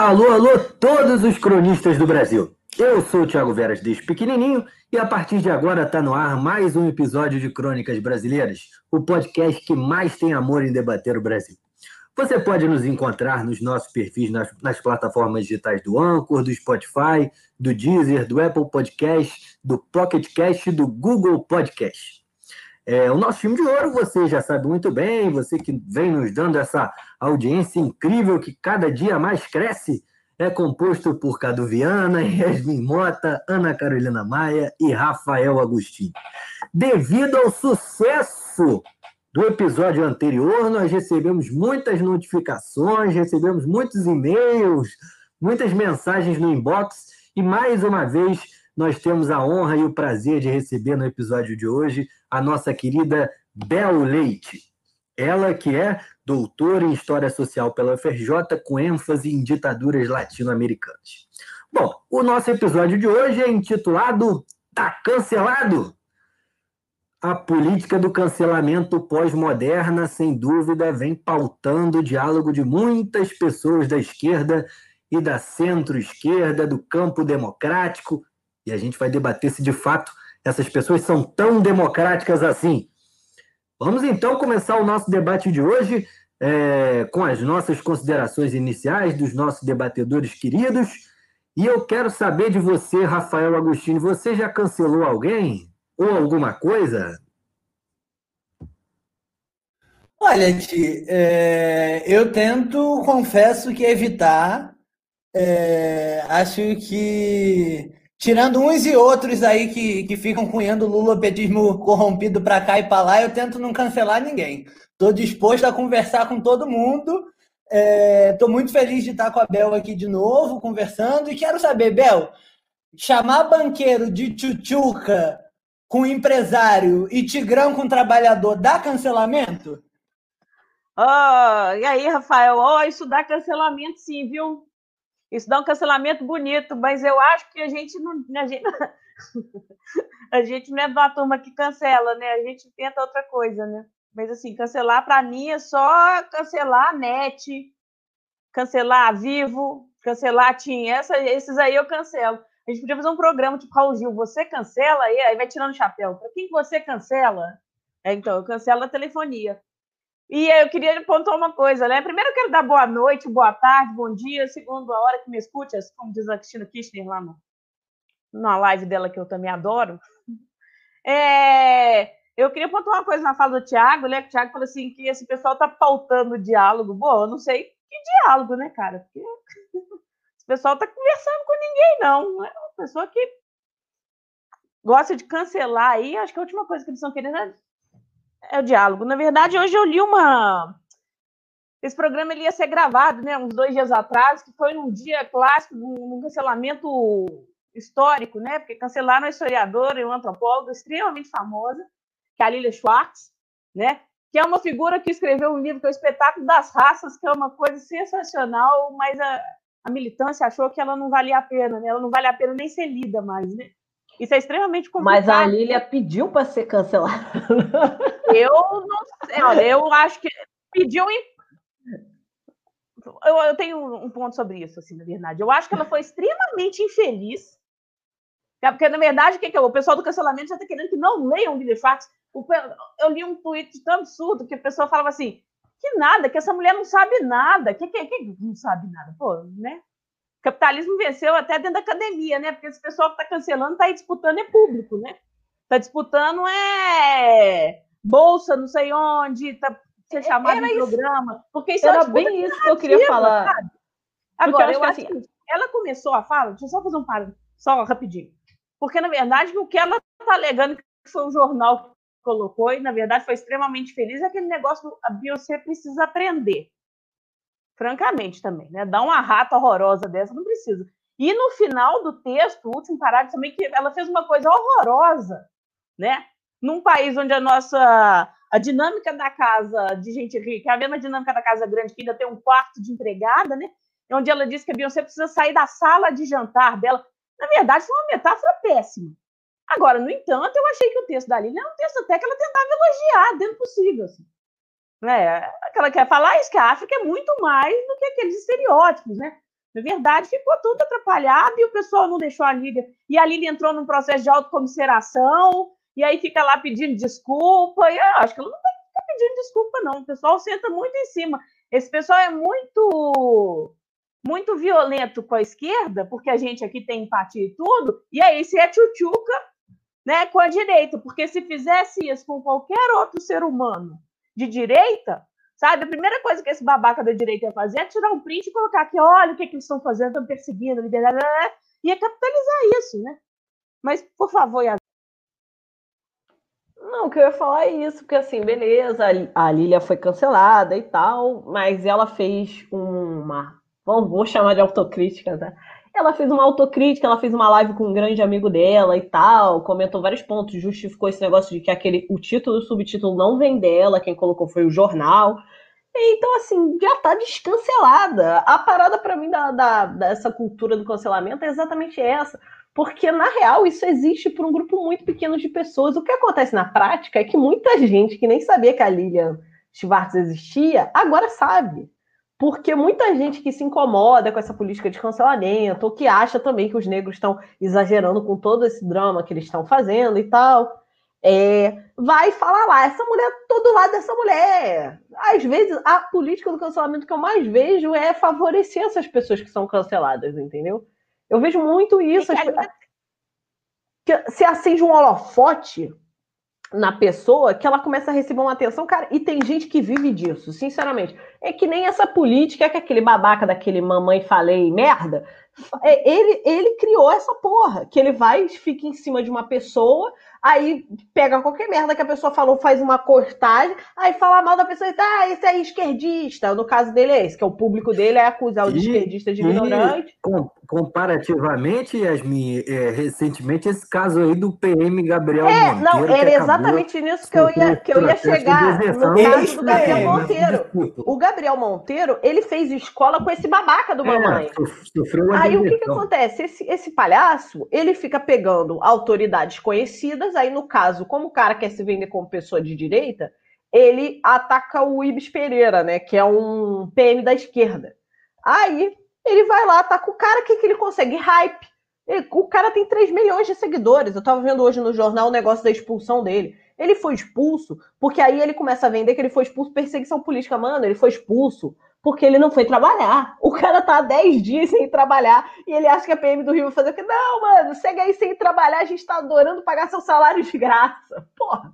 Alô, alô, todos os cronistas do Brasil. Eu sou o Thiago Veras desde pequenininho e a partir de agora está no ar mais um episódio de Crônicas Brasileiras, o podcast que mais tem amor em debater o Brasil. Você pode nos encontrar nos nossos perfis nas, nas plataformas digitais do Anchor, do Spotify, do Deezer, do Apple Podcast, do Pocket Cast e do Google Podcast. É, o nosso time de ouro, você já sabe muito bem, você que vem nos dando essa audiência incrível que cada dia mais cresce, é composto por Cadu Viana, Yasmin Mota, Ana Carolina Maia e Rafael Agostinho. Devido ao sucesso do episódio anterior, nós recebemos muitas notificações, recebemos muitos e-mails, muitas mensagens no inbox e mais uma vez nós temos a honra e o prazer de receber no episódio de hoje a nossa querida Bel Leite. Ela que é doutora em História Social pela UFRJ, com ênfase em ditaduras latino-americanas. Bom, o nosso episódio de hoje é intitulado Tá Cancelado? A política do cancelamento pós-moderna, sem dúvida, vem pautando o diálogo de muitas pessoas da esquerda e da centro-esquerda, do campo democrático, e a gente vai debater se de fato essas pessoas são tão democráticas assim. Vamos então começar o nosso debate de hoje é, com as nossas considerações iniciais dos nossos debatedores queridos. E eu quero saber de você, Rafael Agostinho, você já cancelou alguém ou alguma coisa? Olha, Ti, é, eu tento, confesso que evitar. É, acho que tirando uns e outros aí que, que ficam cunhando o lulopetismo corrompido para cá e para lá, eu tento não cancelar ninguém. Estou disposto a conversar com todo mundo. Estou é, muito feliz de estar com a Bel aqui de novo, conversando. E quero saber, Bel, chamar banqueiro de tchutchuca com empresário e tigrão com trabalhador dá cancelamento? Oh, e aí, Rafael? Oh, isso dá cancelamento sim, viu? Isso dá um cancelamento bonito, mas eu acho que a gente não. A gente, a gente não é uma turma que cancela, né? A gente tenta outra coisa, né? Mas assim, cancelar para mim é só cancelar a net, cancelar a Vivo, cancelar a TIM. Essa, esses aí eu cancelo. A gente podia fazer um programa tipo Raul Gil, você cancela aí, aí vai tirando o chapéu. Para quem você cancela? É, então, eu cancelo a telefonia. E eu queria pontuar uma coisa, né? Primeiro, eu quero dar boa noite, boa tarde, bom dia, segundo a hora que me escute, como diz a Cristina Kirchner lá no, na live dela, que eu também adoro. É, eu queria pontuar uma coisa na fala do Tiago, né? Que o Tiago falou assim: que esse pessoal tá pautando o diálogo. Bom, eu não sei que diálogo, né, cara? Porque esse pessoal tá conversando com ninguém, não. É uma pessoa que gosta de cancelar aí. Acho que a última coisa que eles estão querendo é é o diálogo. Na verdade, hoje eu li uma. Esse programa ele ia ser gravado, né, uns dois dias atrás, que foi num dia clássico, num cancelamento histórico, né, porque cancelaram a historiadora e uma antropóloga extremamente famosa, que é a Lilia Schwartz, né, que é uma figura que escreveu um livro que é o Espetáculo das Raças, que é uma coisa sensacional, mas a, a militância achou que ela não valia a pena, né, ela não vale a pena nem ser lida mais, né. Isso é extremamente complicado. Mas a Lília pediu para ser cancelada. Eu não sei, olha, eu acho que pediu. Eu, eu tenho um ponto sobre isso, assim, na verdade. Eu acho que ela foi extremamente infeliz. É, porque, na verdade, o que, que é? o pessoal do cancelamento já está querendo que não leiam o Fax. Eu li um tweet tão absurdo que a pessoa falava assim: que nada, que essa mulher não sabe nada. Que, que, que não sabe nada? Pô, né? O capitalismo venceu até dentro da academia, né? Porque esse pessoal que está cancelando está aí disputando é público, né? Está disputando é bolsa, não sei onde, tá ser chamado de programa. Porque isso era é bem isso que eu queria falar. Sabe? Agora, eu acho, que assim, ela começou a fala, deixa eu só fazer um par, só rapidinho. Porque, na verdade, o que ela está alegando que foi o jornal que colocou, e na verdade foi extremamente feliz, é aquele negócio a Beyoncé precisa aprender francamente também, né? Dar uma rata horrorosa dessa não precisa. E no final do texto, o último parágrafo também, que ela fez uma coisa horrorosa, né? Num país onde a nossa a dinâmica da casa de gente rica é a mesma dinâmica da casa grande, que ainda tem um quarto de empregada, né? Onde ela disse que a Beyoncé precisa sair da sala de jantar dela. Na verdade, foi uma metáfora péssima. Agora, no entanto, eu achei que o texto da Lilian é um texto até que ela tentava elogiar dentro possível. Assim. Né? Ela quer falar isso, que a África é muito mais do que aqueles estereótipos, né? Na verdade, ficou tudo atrapalhado e o pessoal não deixou a Lília. E a Lília entrou num processo de autocomisseração, e aí fica lá pedindo desculpa. E eu acho que ela não vai ficar pedindo desculpa, não. O pessoal senta muito em cima. Esse pessoal é muito muito violento com a esquerda, porque a gente aqui tem empatia e tudo, e aí se é tchutchuca né, com a direita, porque se fizesse isso com qualquer outro ser humano de direita, Sabe? A primeira coisa que esse babaca da direita ia fazer é tirar um print e colocar aqui, olha o que, que eles estão fazendo, estão perseguindo, liberdade, ia capitalizar isso, né? Mas, por favor, Yas... Não, o que eu ia falar é isso, porque assim, beleza, a Lilia foi cancelada e tal, mas ela fez uma. Vamos, vou chamar de autocrítica, tá? Ela fez uma autocrítica, ela fez uma live com um grande amigo dela e tal, comentou vários pontos, justificou esse negócio de que aquele, o título e o subtítulo não vem dela, quem colocou foi o jornal. Então, assim, já tá descancelada. A parada para mim da, da, dessa cultura do cancelamento é exatamente essa. Porque, na real, isso existe por um grupo muito pequeno de pessoas. O que acontece na prática é que muita gente que nem sabia que a Lilian Schwartz existia, agora sabe porque muita gente que se incomoda com essa política de cancelamento, ou que acha também que os negros estão exagerando com todo esse drama que eles estão fazendo e tal, é, vai falar lá, essa mulher, todo lado dessa mulher. Às vezes, a política do cancelamento que eu mais vejo é favorecer essas pessoas que são canceladas, entendeu? Eu vejo muito isso. As... Que se acende um holofote na pessoa que ela começa a receber uma atenção, cara, e tem gente que vive disso, sinceramente. É que nem essa política que aquele babaca daquele mamãe falei merda, é, ele, ele criou essa porra, que ele vai, fica em cima de uma pessoa, aí pega qualquer merda que a pessoa falou, faz uma cortagem, aí fala mal da pessoa e ah, esse é esquerdista. No caso dele é esse, que é o público dele é acusar o de esquerdista de ignorante. Com, comparativamente, Yasmin, é, recentemente esse caso aí do PM Gabriel é, Monteiro. Não, era exatamente nisso que eu ia, que eu ia chegar. No caso do Gabriel Monteiro. O Gabriel Monteiro, ele fez escola com esse babaca do é, mamãe. Sofreu aí o que, que acontece? Esse, esse palhaço, ele fica pegando autoridades conhecidas aí no caso, como o cara quer se vender como pessoa de direita, ele ataca o Ibis Pereira, né? Que é um PM da esquerda. Aí ele vai lá, ataca o cara, o que, que ele consegue? Hype. Ele, o cara tem 3 milhões de seguidores. Eu tava vendo hoje no jornal o negócio da expulsão dele. Ele foi expulso porque aí ele começa a vender que ele foi expulso por perseguição política. Mano, ele foi expulso porque ele não foi trabalhar. O cara tá há 10 dias sem trabalhar e ele acha que a PM do Rio vai fazer o quê? Não, mano, segue aí sem trabalhar, a gente tá adorando pagar seu salário de graça. Porra.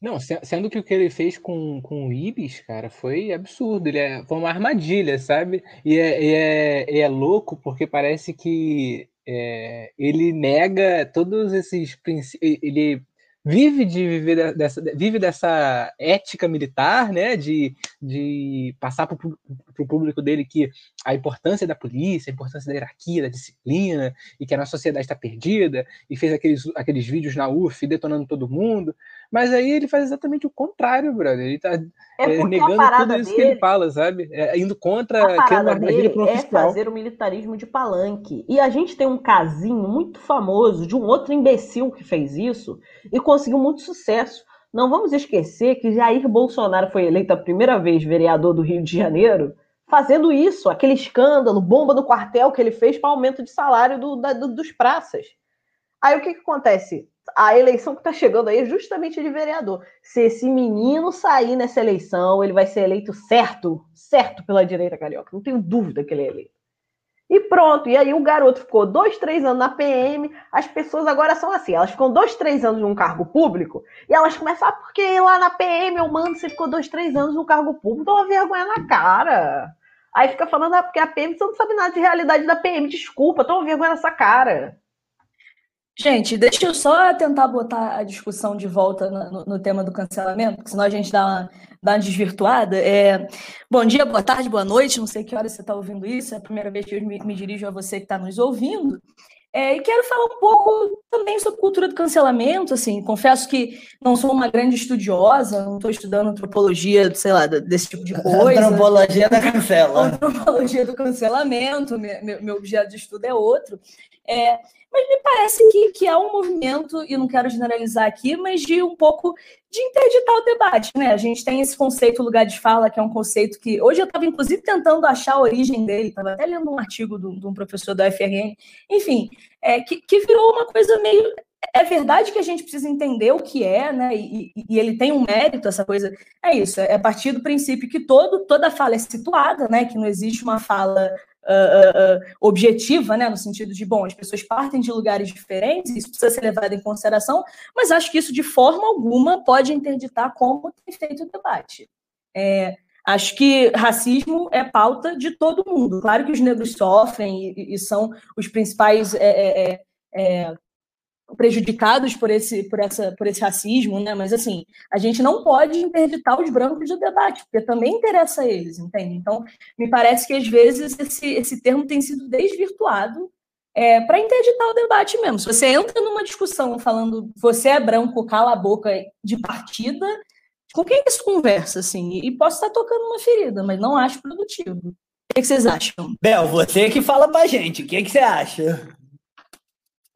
Não, sendo que o que ele fez com, com o Ibis, cara, foi absurdo. Ele é, foi uma armadilha, sabe? E é, e é, e é louco porque parece que é, ele nega todos esses princípios. Ele vive de viver dessa, vive dessa ética militar, né, de, de passar para o público dele que a importância da polícia, a importância da hierarquia, da disciplina, e que a nossa sociedade está perdida, e fez aqueles, aqueles vídeos na UF detonando todo mundo, mas aí ele faz exatamente o contrário, brother, ele está é, é negando tudo isso dele, que ele fala, sabe, é, indo contra a parada dele é fazer o militarismo de palanque, e a gente tem um casinho muito famoso de um outro imbecil que fez isso, e conseguiu muito sucesso. Não vamos esquecer que Jair Bolsonaro foi eleito a primeira vez vereador do Rio de Janeiro fazendo isso, aquele escândalo, bomba no quartel que ele fez para aumento de salário do, da, do, dos praças. Aí o que, que acontece? A eleição que está chegando aí é justamente de vereador. Se esse menino sair nessa eleição, ele vai ser eleito certo, certo pela direita carioca. Não tenho dúvida que ele é eleito. E pronto. E aí o garoto ficou dois, três anos na PM. As pessoas agora são assim, elas ficam dois, três anos num cargo público e elas começam, ah, porque lá na PM, eu mando, você ficou dois, três anos num cargo público, dá uma vergonha na cara. Aí fica falando, ah, porque a PM, você não sabe nada de realidade da PM, desculpa, tô uma vergonha nessa cara. Gente, deixa eu só tentar botar a discussão de volta no, no tema do cancelamento, porque senão a gente dá uma, dá uma desvirtuada. É... Bom dia, boa tarde, boa noite, não sei que hora você está ouvindo isso, é a primeira vez que eu me, me dirijo a você que está nos ouvindo. É, e quero falar um pouco também sobre cultura do cancelamento, assim, confesso que não sou uma grande estudiosa, não estou estudando antropologia, sei lá, desse tipo de coisa. Antropologia da cancela. Antropologia do cancelamento, meu, meu objeto de estudo é outro. É, mas me parece que, que é um movimento, e não quero generalizar aqui, mas de um pouco de interditar o debate. Né? A gente tem esse conceito lugar de fala, que é um conceito que. Hoje eu estava, inclusive, tentando achar a origem dele, estava até lendo um artigo de um professor da UFRN, enfim, é, que, que virou uma coisa meio é verdade que a gente precisa entender o que é, né? E, e, ele tem um mérito, essa coisa. É isso, é a partir do princípio que todo, toda fala é situada, né? Que não existe uma fala uh, objetiva, né? No sentido de, bom, as pessoas partem de lugares diferentes, isso precisa ser levado em consideração, mas acho que isso, de forma alguma, pode interditar como tem feito o debate. É, Acho que racismo é pauta de todo mundo. Claro que os negros sofrem e, e são os principais é, é, é, é prejudicados por esse, por, essa, por esse racismo, né? Mas assim, a gente não pode interditar os brancos do debate, porque também interessa a eles, entende? Então, me parece que às vezes esse, esse termo tem sido desvirtuado é, para interditar o debate mesmo. Se você entra numa discussão falando você é branco, cala a boca de partida, com quem que isso conversa, assim? E posso estar tocando uma ferida, mas não acho produtivo. O que, vocês acham? Bel, você que fala pra gente, o que, que você acha?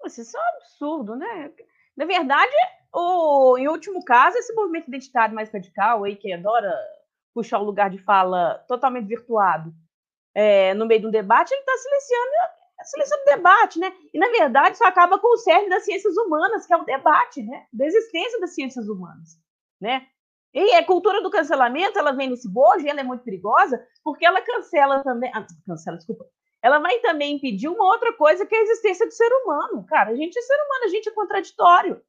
Isso é um absurdo, né? Na verdade, o, em último caso, esse movimento identitário mais radical aí, que adora puxar o lugar de fala totalmente virtuado é, no meio de um debate, ele está silenciando, silenciando o debate, né? E, na verdade, isso acaba com o cerne das ciências humanas, que é o debate, né? Da existência das ciências humanas, né? E a cultura do cancelamento, ela vem nesse bojo ela é muito perigosa, porque ela cancela também. Ah, cancela, desculpa ela vai também impedir uma outra coisa que é a existência do ser humano. Cara, a gente é ser humano, a gente é contraditório,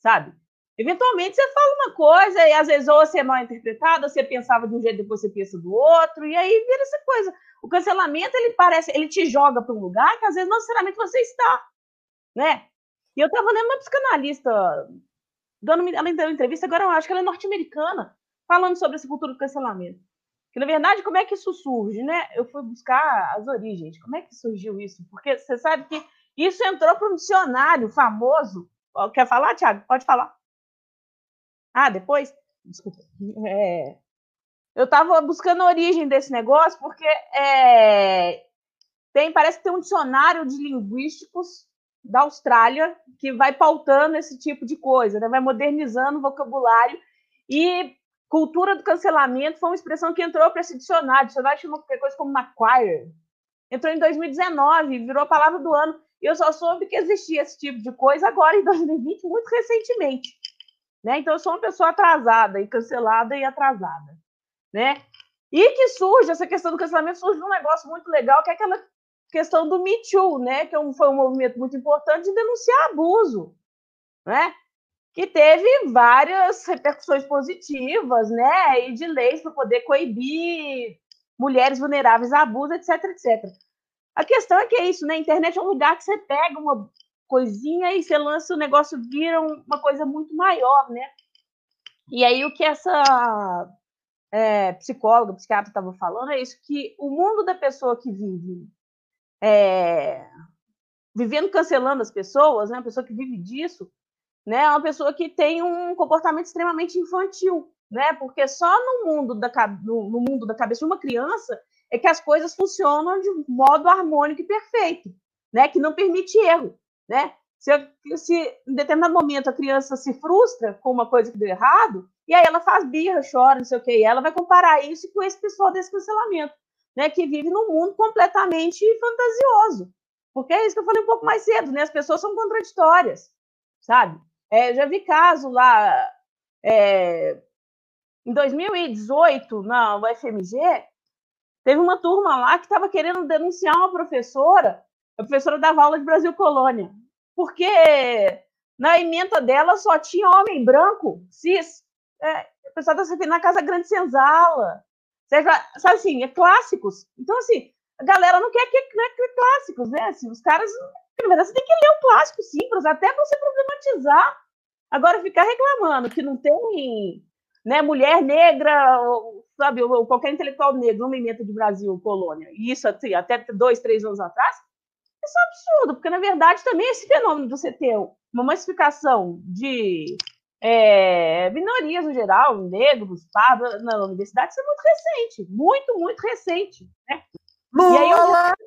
sabe? Eventualmente você fala uma coisa e às vezes ou você é mal interpretado, ou você pensava de um jeito depois você pensa do outro, e aí vira essa coisa. O cancelamento, ele parece, ele te joga para um lugar que às vezes não necessariamente você está, né? E eu estava lendo uma psicanalista, dando, ela deu entrevista, agora eu acho que ela é norte-americana, falando sobre essa cultura do cancelamento. Que, na verdade, como é que isso surge, né? Eu fui buscar as origens. Como é que surgiu isso? Porque você sabe que isso entrou para um dicionário famoso. Quer falar, Tiago? Pode falar. Ah, depois? Desculpa. É... Eu estava buscando a origem desse negócio porque é... tem, parece que tem um dicionário de linguísticos da Austrália que vai pautando esse tipo de coisa, né? vai modernizando o vocabulário e Cultura do cancelamento foi uma expressão que entrou para esse dicionário. O dicionário chama qualquer coisa como Macquarie. Entrou em 2019, virou a palavra do ano. E eu só soube que existia esse tipo de coisa agora, em 2020, muito recentemente. Né? Então, eu sou uma pessoa atrasada, e cancelada e atrasada. Né? E que surge, essa questão do cancelamento, surge um negócio muito legal, que é aquela questão do Me Too, né? que é foi um movimento muito importante de denunciar abuso. Né? Que teve várias repercussões positivas, né, e de leis para poder coibir mulheres vulneráveis a abuso, etc, etc. A questão é que é isso, né? A internet é um lugar que você pega uma coisinha e você lança o negócio vira uma coisa muito maior, né? E aí o que essa é, psicóloga, psiquiatra estava falando é isso, que o mundo da pessoa que vive é, vivendo cancelando as pessoas, né? A pessoa que vive disso, né, é uma pessoa que tem um comportamento extremamente infantil, né? Porque só no mundo da, no, no mundo da cabeça de uma criança é que as coisas funcionam de modo harmônico e perfeito, né? Que não permite erro, né? Se, se em determinado momento a criança se frustra com uma coisa que deu errado, e aí ela faz birra, chora, não sei o quê, e ela vai comparar isso com esse pessoal desse cancelamento, né? Que vive num mundo completamente fantasioso. Porque é isso que eu falei um pouco mais cedo, né? As pessoas são contraditórias, sabe? É, já vi caso lá é, em 2018, na UFMG, teve uma turma lá que estava querendo denunciar uma professora, a professora dava aula de Brasil Colônia, porque na emenda dela só tinha homem branco, cis. É, o pessoal está se na Casa Grande Senzala. Seja, sabe assim, é clássicos. Então, assim, a galera não quer que, é que clássicos, né? Assim, os caras na verdade, você tem que ler o clássico simples, até você problematizar. Agora, ficar reclamando que não tem né, mulher negra, ou, sabe, ou qualquer intelectual negro no movimento de Brasil, colônia, e isso assim, até dois, três anos atrás, isso é um absurdo, porque, na verdade, também esse fenômeno de você ter uma massificação de é, minorias no geral, negros, pardos, na universidade, isso é muito recente, muito, muito recente. Né? Lula! Eu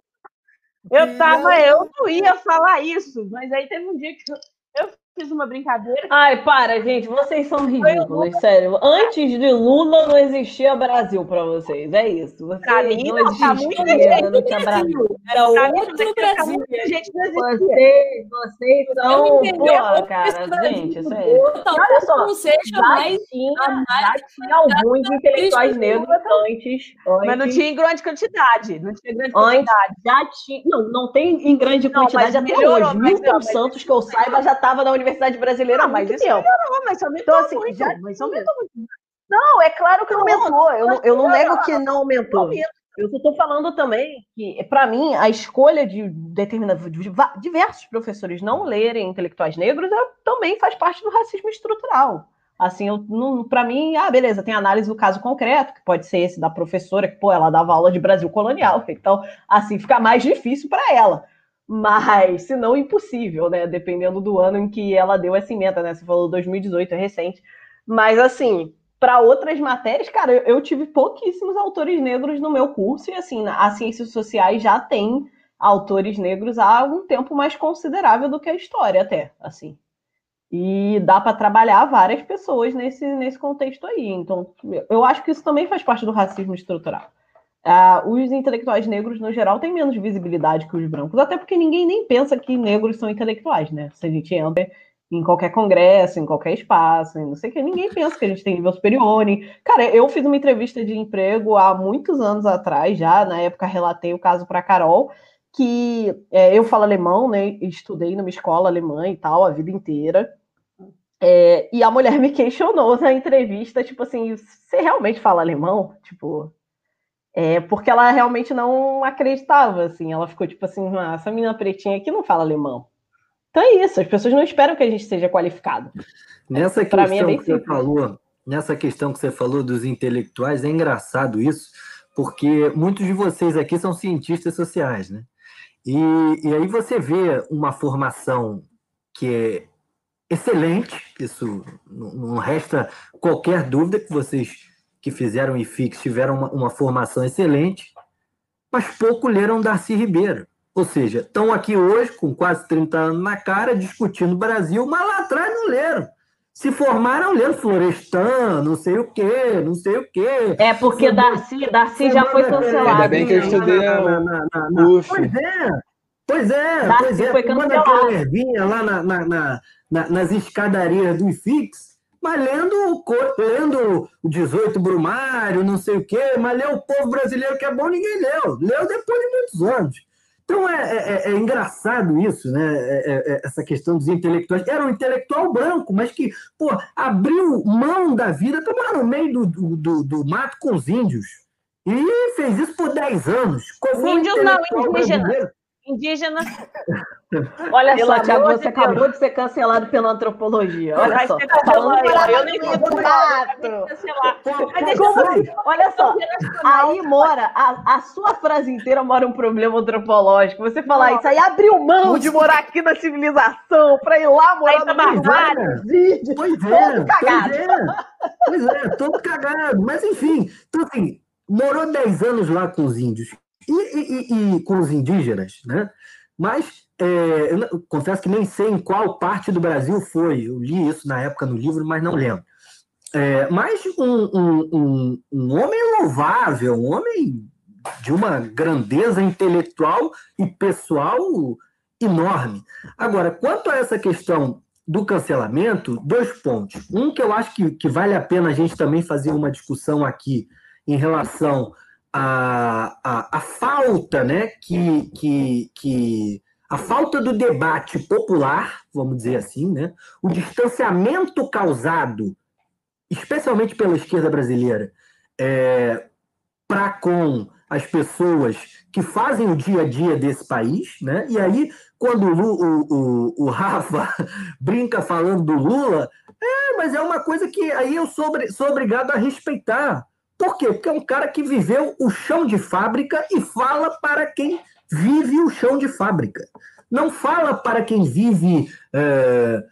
tava, eu não ia falar isso, mas aí teve um dia que eu, eu fiz uma brincadeira. Ai, para, gente, vocês são ridículos, sério. Antes de Lula não existia Brasil pra vocês, é isso. Vocês Pra mim, não não, tá existia, muita né? gente não tinha Brasil. Era outro tá Brasil. muita gente não existia. Vocês, vocês são, pô, como cara, gente, é. olha só, não seja Já mais tinha, mais já tinha alguns intelectuais negros antes, Mas não tinha em grande quantidade. Não tinha grande Antes quantidade. já tinha. Não, não tem em grande Não, quantidade até melhorou, hoje. Milton Santos, que eu saiba, já estava na Universidade Brasileira há Ah, isso tempo. Não, mas aumentou Então, assim, muito. já mas aumentou muito. Não, é claro que aumentou. Eu, não- eu não nego que não aumentou. Eu estou falando também que, para mim, a escolha de determinados de diversos professores não lerem intelectuais negros é- também faz parte do racismo estrutural. Assim, para mim, ah, beleza, tem análise do caso concreto, que pode ser esse da professora, que, pô, ela dava aula de Brasil colonial. Então, assim, fica mais difícil para ela. Mas, se não, impossível, né? Dependendo do ano em que ela deu essa emenda, né? Você falou 2018, é recente. Mas, assim, para outras matérias, cara, eu, tive pouquíssimos autores negros no meu curso, e assim, as ciências sociais já tem autores negros há algum tempo mais considerável do que a história, até, assim. E dá para trabalhar várias pessoas nesse, nesse contexto aí. Então, eu acho que isso também faz parte do racismo estrutural. Ah, os intelectuais negros, no geral, têm menos visibilidade que os brancos, até porque ninguém nem pensa que negros são intelectuais, né? Se a gente entra em qualquer congresso, em qualquer espaço, não sei o que, ninguém pensa que a gente tem nível superior. nem- Cara, eu fiz uma entrevista de emprego há muitos anos atrás, já, na época relatei o caso para Carol, que é, eu falo alemão, né? Estudei numa escola alemã e tal a vida inteira. É, e a mulher me questionou na entrevista, tipo assim, você realmente fala alemão? Tipo, é, porque ela realmente não acreditava, assim, ela ficou tipo assim, ah, essa menina pretinha aqui não fala alemão. Então é isso, as pessoas não esperam que a gente seja qualificado. Nessa Pra mim é questão bem que você falou, nessa questão que você falou dos intelectuais, é engraçado isso, porque muitos de vocês aqui são cientistas sociais, né? E, e aí você vê uma formação que é excelente, isso não resta qualquer dúvida que vocês que fizeram IFIX tiveram uma, uma formação excelente, mas pouco leram Darcy Ribeiro. Ou seja, estão aqui hoje, com quase 30 anos na cara, discutindo o Brasil, mas lá atrás não leram. Se formaram lendo Florestan, não sei o quê, não sei o quê. É porque Darcy, Darcy já foi cancelado. Ainda bem que eu estudei Na- na- na- na-. Pois é, pois é, Darcy pois é. foi cancelado. aquela ervinha lá na, na- na- na- nas escadarias do IFIX, mas lendo, o lendo o 18 Brumário, não sei o quê, mas leu o povo brasileiro que é bom, ninguém leu. Leu depois de muitos anos. Então é, é- é engraçado isso, né? É- é- é essa questão dos intelectuais. Era um intelectual branco, mas que, pô, abriu mão da vida, estava lá no meio do, do, do- mato com os índios. E fez isso por 10 anos. Índios não, indígenas. Indígenas. Olha Pelo só, Thiago, de você Deus. acabou de ser cancelado pela antropologia. Olha Vai só. Falando pra Eu nem eu- assim? Olha só, aí mora, a, a sua frase inteira mora um problema antropológico. Você falar isso aí abriu mão de morar aqui na civilização pra ir lá morar Aí tá no meio barbárie. Pois Todo é, cagado. pois é. Pois é, todo cagado. Mas, enfim, então, assim, morou 10 anos lá com os índios e, e- e- e com os indígenas, né? Mas, é, eu confesso que nem sei em qual parte do Brasil foi. Eu li isso na época no livro, mas não lembro. É, mas um, um- um- um homem louvável, um homem de uma grandeza intelectual e pessoal enorme. Agora, quanto a essa questão do cancelamento, dois pontos. Um que eu acho que, que vale a pena a gente também fazer uma discussão aqui em relação à, à, à falta, né, que, que, que a falta do debate popular, vamos dizer assim, né, o distanciamento causado, especialmente pela esquerda brasileira, para com as pessoas que fazem o dia a dia desse país, né? E aí, quando o, o, o, o Rafa brinca falando do Lula, é, mas é uma coisa que aí eu sou, sou obrigado a respeitar. Por quê? Porque é um cara que viveu o chão de fábrica e fala para quem vive o chão de fábrica. Não fala para quem vive é,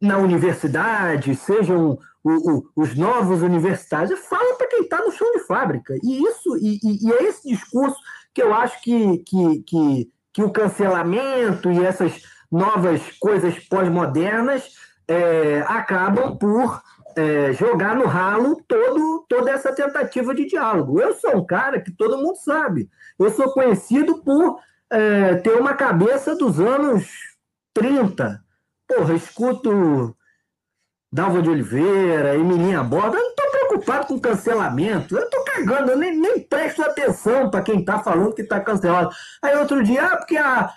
na universidade, sejam o- o- os novos universitários, fala para quem está no chão de fábrica. E isso e, e- e é esse discurso que eu acho que, que, que, que o cancelamento e essas novas coisas pós-modernas é, acabam por é, jogar no ralo todo, toda essa tentativa de diálogo. Eu sou um cara que todo mundo sabe. Eu sou conhecido por é, ter uma cabeça dos anos 30. Porra, escuto Dalva de Oliveira, Emilinha Borda. Eu não estou preocupado com cancelamento. Eu estou cagando, eu nem, nem presto atenção para quem está falando que está cancelado. Aí outro dia, ah, porque a,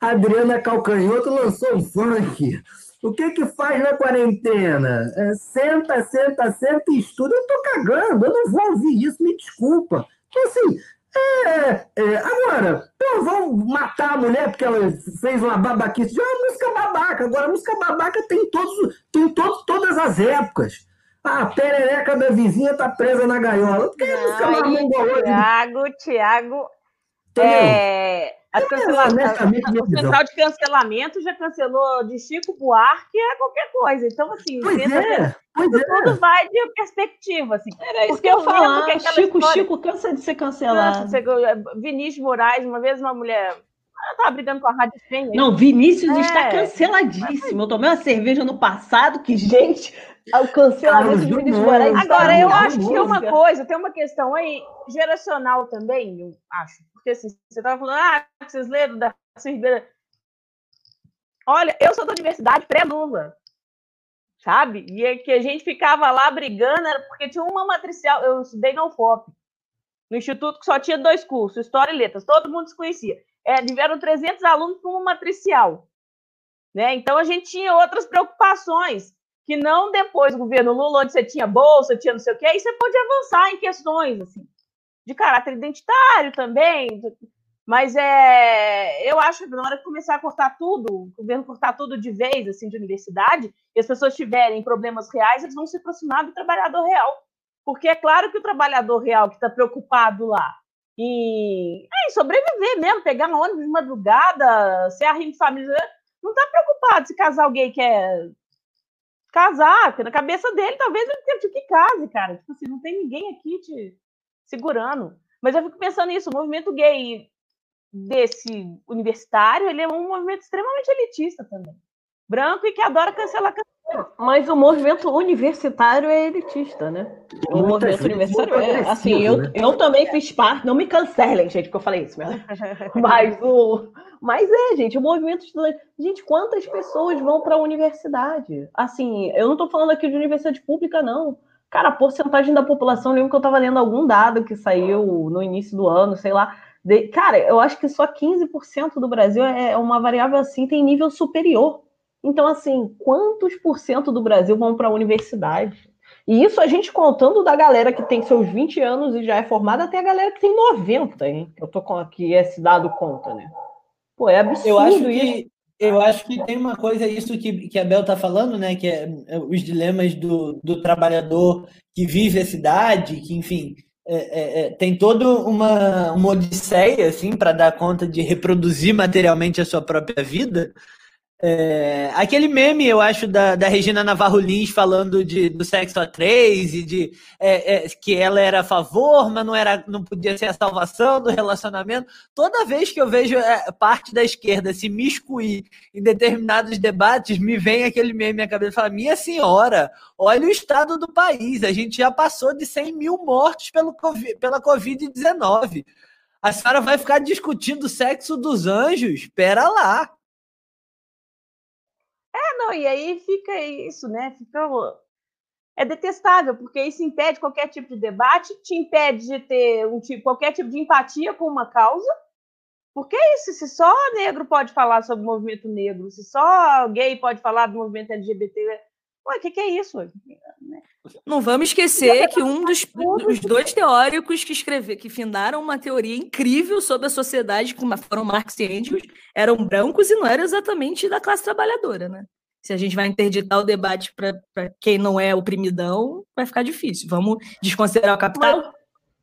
a Adriana Calcanhoto lançou um funk. O que que faz na quarentena? É, senta, senta, senta e estuda. Eu tô cagando, eu não vou ouvir isso, me desculpa. Então, assim, é, é, agora, pô, vão matar a mulher porque ela fez uma babaquice. Já é uma música babaca. Agora, a música babaca tem, todos, tem todos, todas as épocas. Ah, a perereca da vizinha tá presa na gaiola. Porque música. Tiago, Tiago. É, a o central de cancelamento já cancelou de Chico Buarque a qualquer coisa. Então, assim, pois é, pois é. tudo vai de perspectiva. Assim. Era isso que eu falar. Que Chico, história... Chico cansa de ser cancelado. Vinícius Moraes, uma vez uma mulher ela tava brigando com a Rádio Fêmea. Não, Vinícius é. está canceladíssimo. Eu tomei uma cerveja no passado que, gente, o cancelamento de Vinícius Moraes. Agora, eu acho que tem uma coisa, tem uma questão aí geracional também, eu acho. Porque assim, você estava falando, ah, vocês leram da Ribeira. Olha, eu sou da universidade pré-Lula, sabe? E é que a gente ficava lá brigando, era porque tinha uma matricial. Eu estudei no UFOP, no instituto que só tinha dois cursos, História e Letras, todo mundo se conhecia. É, tiveram 300 alunos para uma matricial. Né? Então a gente tinha outras preocupações, que não depois do governo Lula, onde você tinha bolsa, tinha não sei o quê, aí você pode avançar em questões assim de caráter identitário também. Mas é, eu acho que na hora de começar a cortar tudo, o governo cortar tudo de vez, assim, de universidade, e as pessoas tiverem problemas reais, eles vão se aproximar do trabalhador real. Porque é claro que o trabalhador real que está preocupado lá em, é, em, sobreviver mesmo, pegar um ônibus de madrugada, ser arrimo de família, não está preocupado se casar alguém quer casar, porque na cabeça dele talvez ele tenha que case, cara. Tipo assim, não tem ninguém aqui te segurando. Mas eu fico pensando nisso, o movimento gay desse universitário, ele é um movimento extremamente elitista também. Branco e que adora cancelar cancelamento. Mas o movimento universitário é elitista, né? O Muita movimento universitário é. Assim, eu, né? eu também fiz parte. Não me cancelem, gente, porque eu falei isso mesmo. mas o. Mas é, gente, o movimento estudante. Gente, quantas pessoas vão para a universidade? Assim, eu não estou falando aqui de universidade pública, não. Cara, a porcentagem da população, lembro que eu estava lendo algum dado que saiu no início do ano, sei lá. De, cara, eu acho que só 15% do Brasil é, é uma variável assim, tem nível superior. Então, assim, quantos por cento do Brasil vão para a universidade? E isso a gente contando da galera que tem seus 20 anos e já é formada, até a galera que tem 90, hein? Eu tô com aqui esse dado conta, né? Pô, é absurdo eu acho que, eu acho que tem uma coisa, isso que, que a Bel está falando, né? Que é, é os dilemas do, do trabalhador que vive a cidade, que, enfim, é, é, é tem toda uma, uma odisseia, assim, para dar conta de reproduzir materialmente a sua própria vida. É, aquele meme, eu acho, da, da Regina Navarro Lins falando de, do sexo a três e de é, é, que ela era a favor, mas não, era, não podia ser a salvação do relacionamento. Toda vez que eu vejo é, parte da esquerda se miscuir em determinados debates, me vem aquele meme na cabeça e fala: Minha senhora, olha o estado do país, a gente já passou de 100 mil mortos pelo, pela Covid-19. A senhora vai ficar discutindo o sexo dos anjos? Pera lá. Não, e aí fica isso, né? Fica. É detestável, porque isso impede qualquer tipo de debate, te impede de ter um tipo, qualquer tipo de empatia com uma causa. Porque é isso, se só negro pode falar sobre o movimento negro, se só gay pode falar do movimento LGBT, Ué, o que, que, é isso? Não vamos esquecer que um dos, dos dois teóricos que escreveram, que findaram uma teoria incrível sobre a sociedade, como foram Marx e Engels, eram brancos e não eram exatamente da classe trabalhadora, né? Se a gente vai interditar o debate para quem não é oprimidão, vai ficar difícil. Vamos desconsiderar o capital?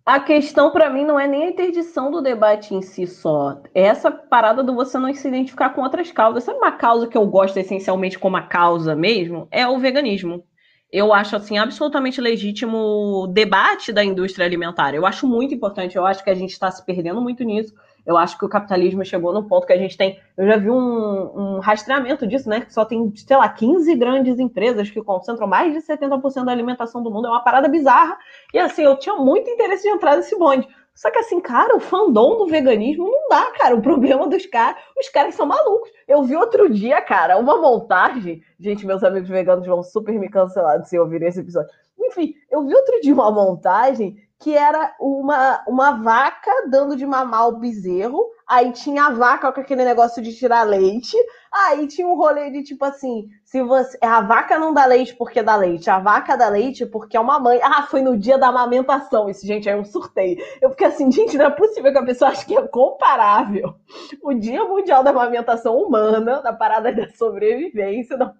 A questão para mim não é nem a interdição do debate em si só. É essa parada do você não se identificar com outras causas. Sabe uma causa que eu gosto essencialmente como a causa mesmo? É o veganismo. Eu acho assim absolutamente legítimo o debate da indústria alimentar. Eu acho muito importante. Eu acho que a gente está se perdendo muito nisso. Eu acho que o capitalismo chegou no ponto que a gente tem. Eu já vi um, um rastreamento disso, né? Que só tem, sei lá, 15 grandes empresas que concentram mais de 70% da alimentação do mundo. É uma parada bizarra. E assim, eu tinha muito interesse de entrar nesse bonde. Só que assim, cara, o fandom do veganismo não dá, cara. O problema dos caras, os caras são malucos. Eu vi outro dia, cara, uma montagem. Gente, meus amigos veganos vão super me cancelar se ouvirem esse episódio. Enfim, eu vi outro dia uma montagem que era uma, uma vaca dando de mamar o bezerro, aí tinha a vaca com aquele negócio de tirar leite, aí tinha um rolê de tipo assim, se você. A vaca não dá leite porque dá leite, a vaca dá leite porque é uma mãe. Ah, foi no dia da amamentação. Isso, gente, aí eu surtei. Eu fiquei assim, gente, não é possível que a pessoa ache que é comparável o Dia Mundial da Amamentação Humana, da parada da sobrevivência, da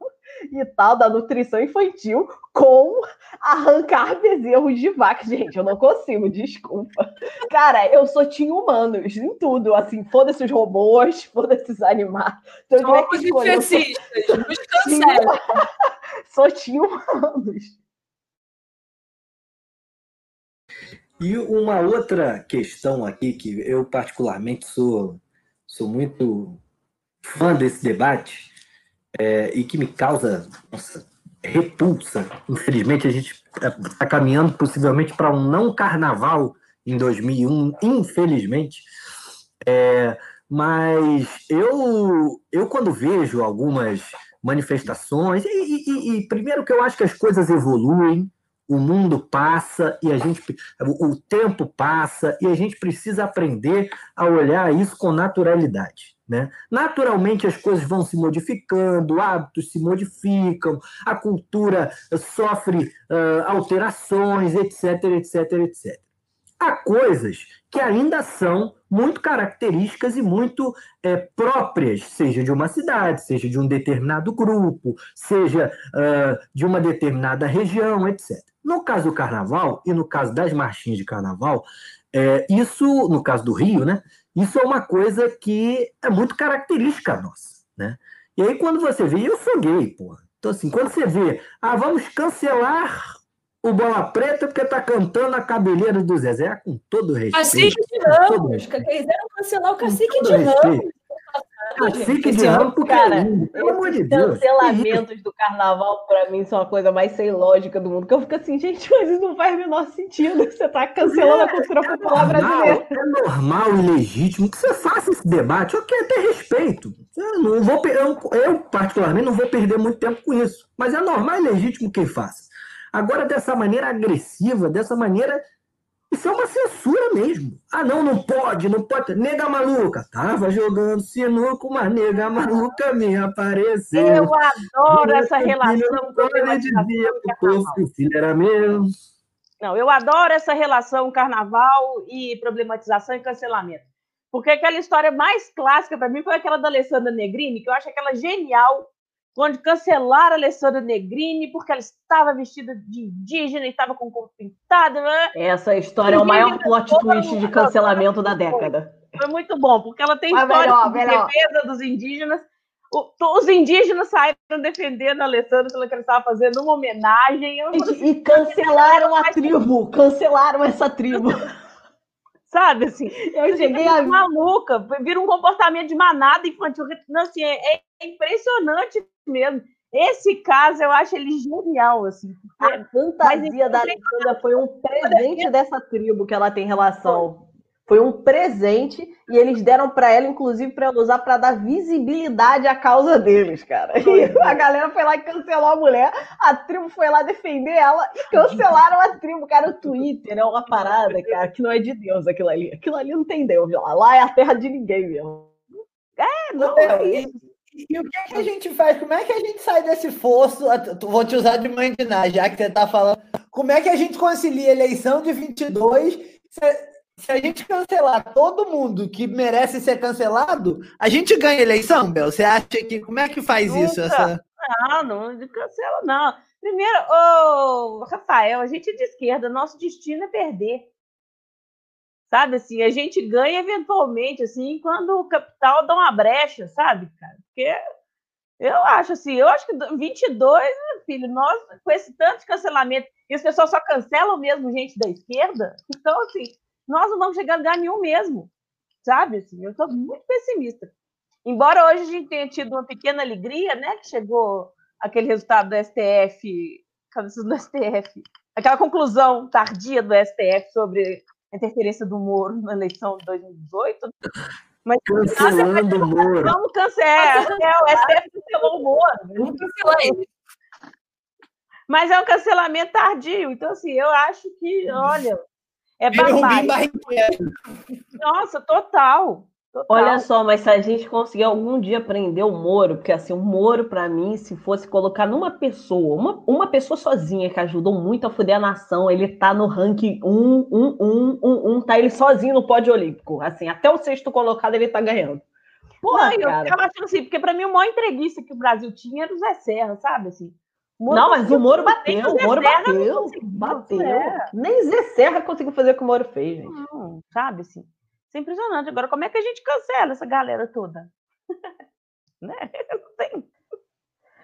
e tal, da nutrição infantil, com arrancar bezerros de vaca. Gente, eu não consigo, desculpa. Cara, eu sou tinha humanos em tudo, assim, foda-se os robôs, foda-se os animais. Então, eu Somos que escolher, eu nos cancela. Sou tinha humanos. E uma outra questão aqui, que eu particularmente sou, sou muito fã desse debate, é, e que me causa nossa, repulsa. Infelizmente, a gente está caminhando possivelmente para um não carnaval em 2001, infelizmente. É, mas eu, eu, quando vejo algumas manifestações, e, e, e, primeiro que eu acho que as coisas evoluem, o mundo passa e a gente o tempo passa e a gente precisa aprender a olhar isso com naturalidade. Né? Naturalmente as coisas vão se modificando, hábitos se modificam, a cultura sofre uh, alterações, etc, etc, etc. Há coisas que ainda são muito características e muito é, próprias, seja de uma cidade, seja de um determinado grupo, seja uh, de uma determinada região, etc. No caso do carnaval e no caso das marchinhas de carnaval, é, isso, no caso do Rio, né, isso é uma coisa que é muito característica nossa, né? E aí quando você vê, eu sou gay, porra. Então assim, quando você vê, ah, vamos cancelar o Bola Preta porque tá cantando a cabeleira do Zezé, com todo respeito. Cacique de Ramos, quiseram cancelar o Cacique de Ramos. Cacique de porque cara, é lindo, pelo amor de Deus. cancelamentos do carnaval, para mim, são a coisa mais sem lógica do mundo. Que eu fico assim, gente, mas isso não faz o menor sentido. Você tá cancelando é, a cultura é popular normal, brasileira. É normal e legítimo que você faça esse debate. Eu quero ter respeito. Eu, não vou, eu, eu, particularmente, não vou perder muito tempo com isso. Mas é normal e legítimo que faça. Agora, dessa maneira agressiva, dessa maneira isso é uma censura mesmo. Ah, não, não pode, não pode. Nega maluca. Tava jogando sinuca, uma nega maluca me apareceu. Eu adoro essa relação. Pode que o filho era meu. Não, eu adoro essa relação carnaval e problematização e cancelamento. Porque aquela história mais clássica para mim foi aquela da Alessandra Negrini, que eu acho aquela genial, quando cancelaram a Alessandra Negrini porque ela estava vestida de indígena e estava com o corpo pintado. Né? Essa história é o maior plot twist de cancelamento da década. Foi muito bom, porque ela tem história melhor, de melhor. defesa dos indígenas. os indígenas saíram defendendo a Alessandra, falando que ela estava fazendo uma homenagem. E, e cancelaram a tribo, cancelaram essa tribo. Sabe, assim, eu cheguei a maluca, vira um comportamento de manada infantil. Assim, é, é impressionante mesmo. Esse caso, eu acho ele genial, assim. A fantasia da Alessandra foi um presente dessa tribo que ela tem relação. Foi um presente e eles deram para ela, inclusive, para ela usar para dar visibilidade à causa deles, cara. E a galera foi lá e cancelou a mulher, a tribo foi lá defender ela e cancelaram a tribo, cara. O Twitter é uma parada, cara, que não é de Deus aquilo ali. Aquilo ali não tem Deus, lá. Lá é a terra de ninguém mesmo. É, não é isso. E o que, é que, a gente faz? Como é que a gente sai desse fosso? Vou te usar de mãe de já que você está falando. Como é que a gente concilia a eleição de 22? Se, se a gente cancelar todo mundo que merece ser cancelado, a gente ganha eleição, Bel? Você acha que. Como é que faz Nunca. isso? Essa... Não, não cancela, não. Primeiro, ô, Rafael, a gente é de esquerda, nosso destino é perder. Sabe assim, a gente ganha eventualmente, assim, quando o capital dá uma brecha, sabe, cara? Porque eu acho assim, eu acho que 22, filho, nós, com esse tanto de cancelamento, e as pessoas só cancelam mesmo gente da esquerda, então, assim, nós não vamos chegar a lugar nenhum mesmo. sabe? Assim, eu estou muito pessimista. Embora hoje a gente tenha tido uma pequena alegria, né? Que chegou aquele resultado do STF, do STF, aquela conclusão tardia do STF sobre a interferência do Moro na eleição de 2018. Mas cancelando o Moro. Não cancelar, é, o STF cancelou o Moro. Não cancelou Mas é um cancelamento tardio. Então, assim, eu acho que, olha, é babado. Nossa, total. Total. Olha só, mas se a gente conseguir algum dia prender o Moro, porque assim, o Moro, para mim, se fosse colocar numa pessoa, uma, uma pessoa sozinha que ajudou muito a fuder a nação, ele tá no ranking 1, 1, 1, 1, 1, tá ele sozinho no pódio olímpico. Assim, até o sexto colocado ele tá ganhando. Porra, Não, cara. eu tava achando assim, porque para mim o maior entreguista que o Brasil tinha era o Zé Serra, sabe? Assim, não, mas o Moro bateu, o Moro bateu, bateu. Nem Zé Serra conseguiu fazer o que o Moro fez, gente. Não, sabe assim? Isso é impressionante. Agora, como é que a gente cancela essa galera toda? né? Não tem.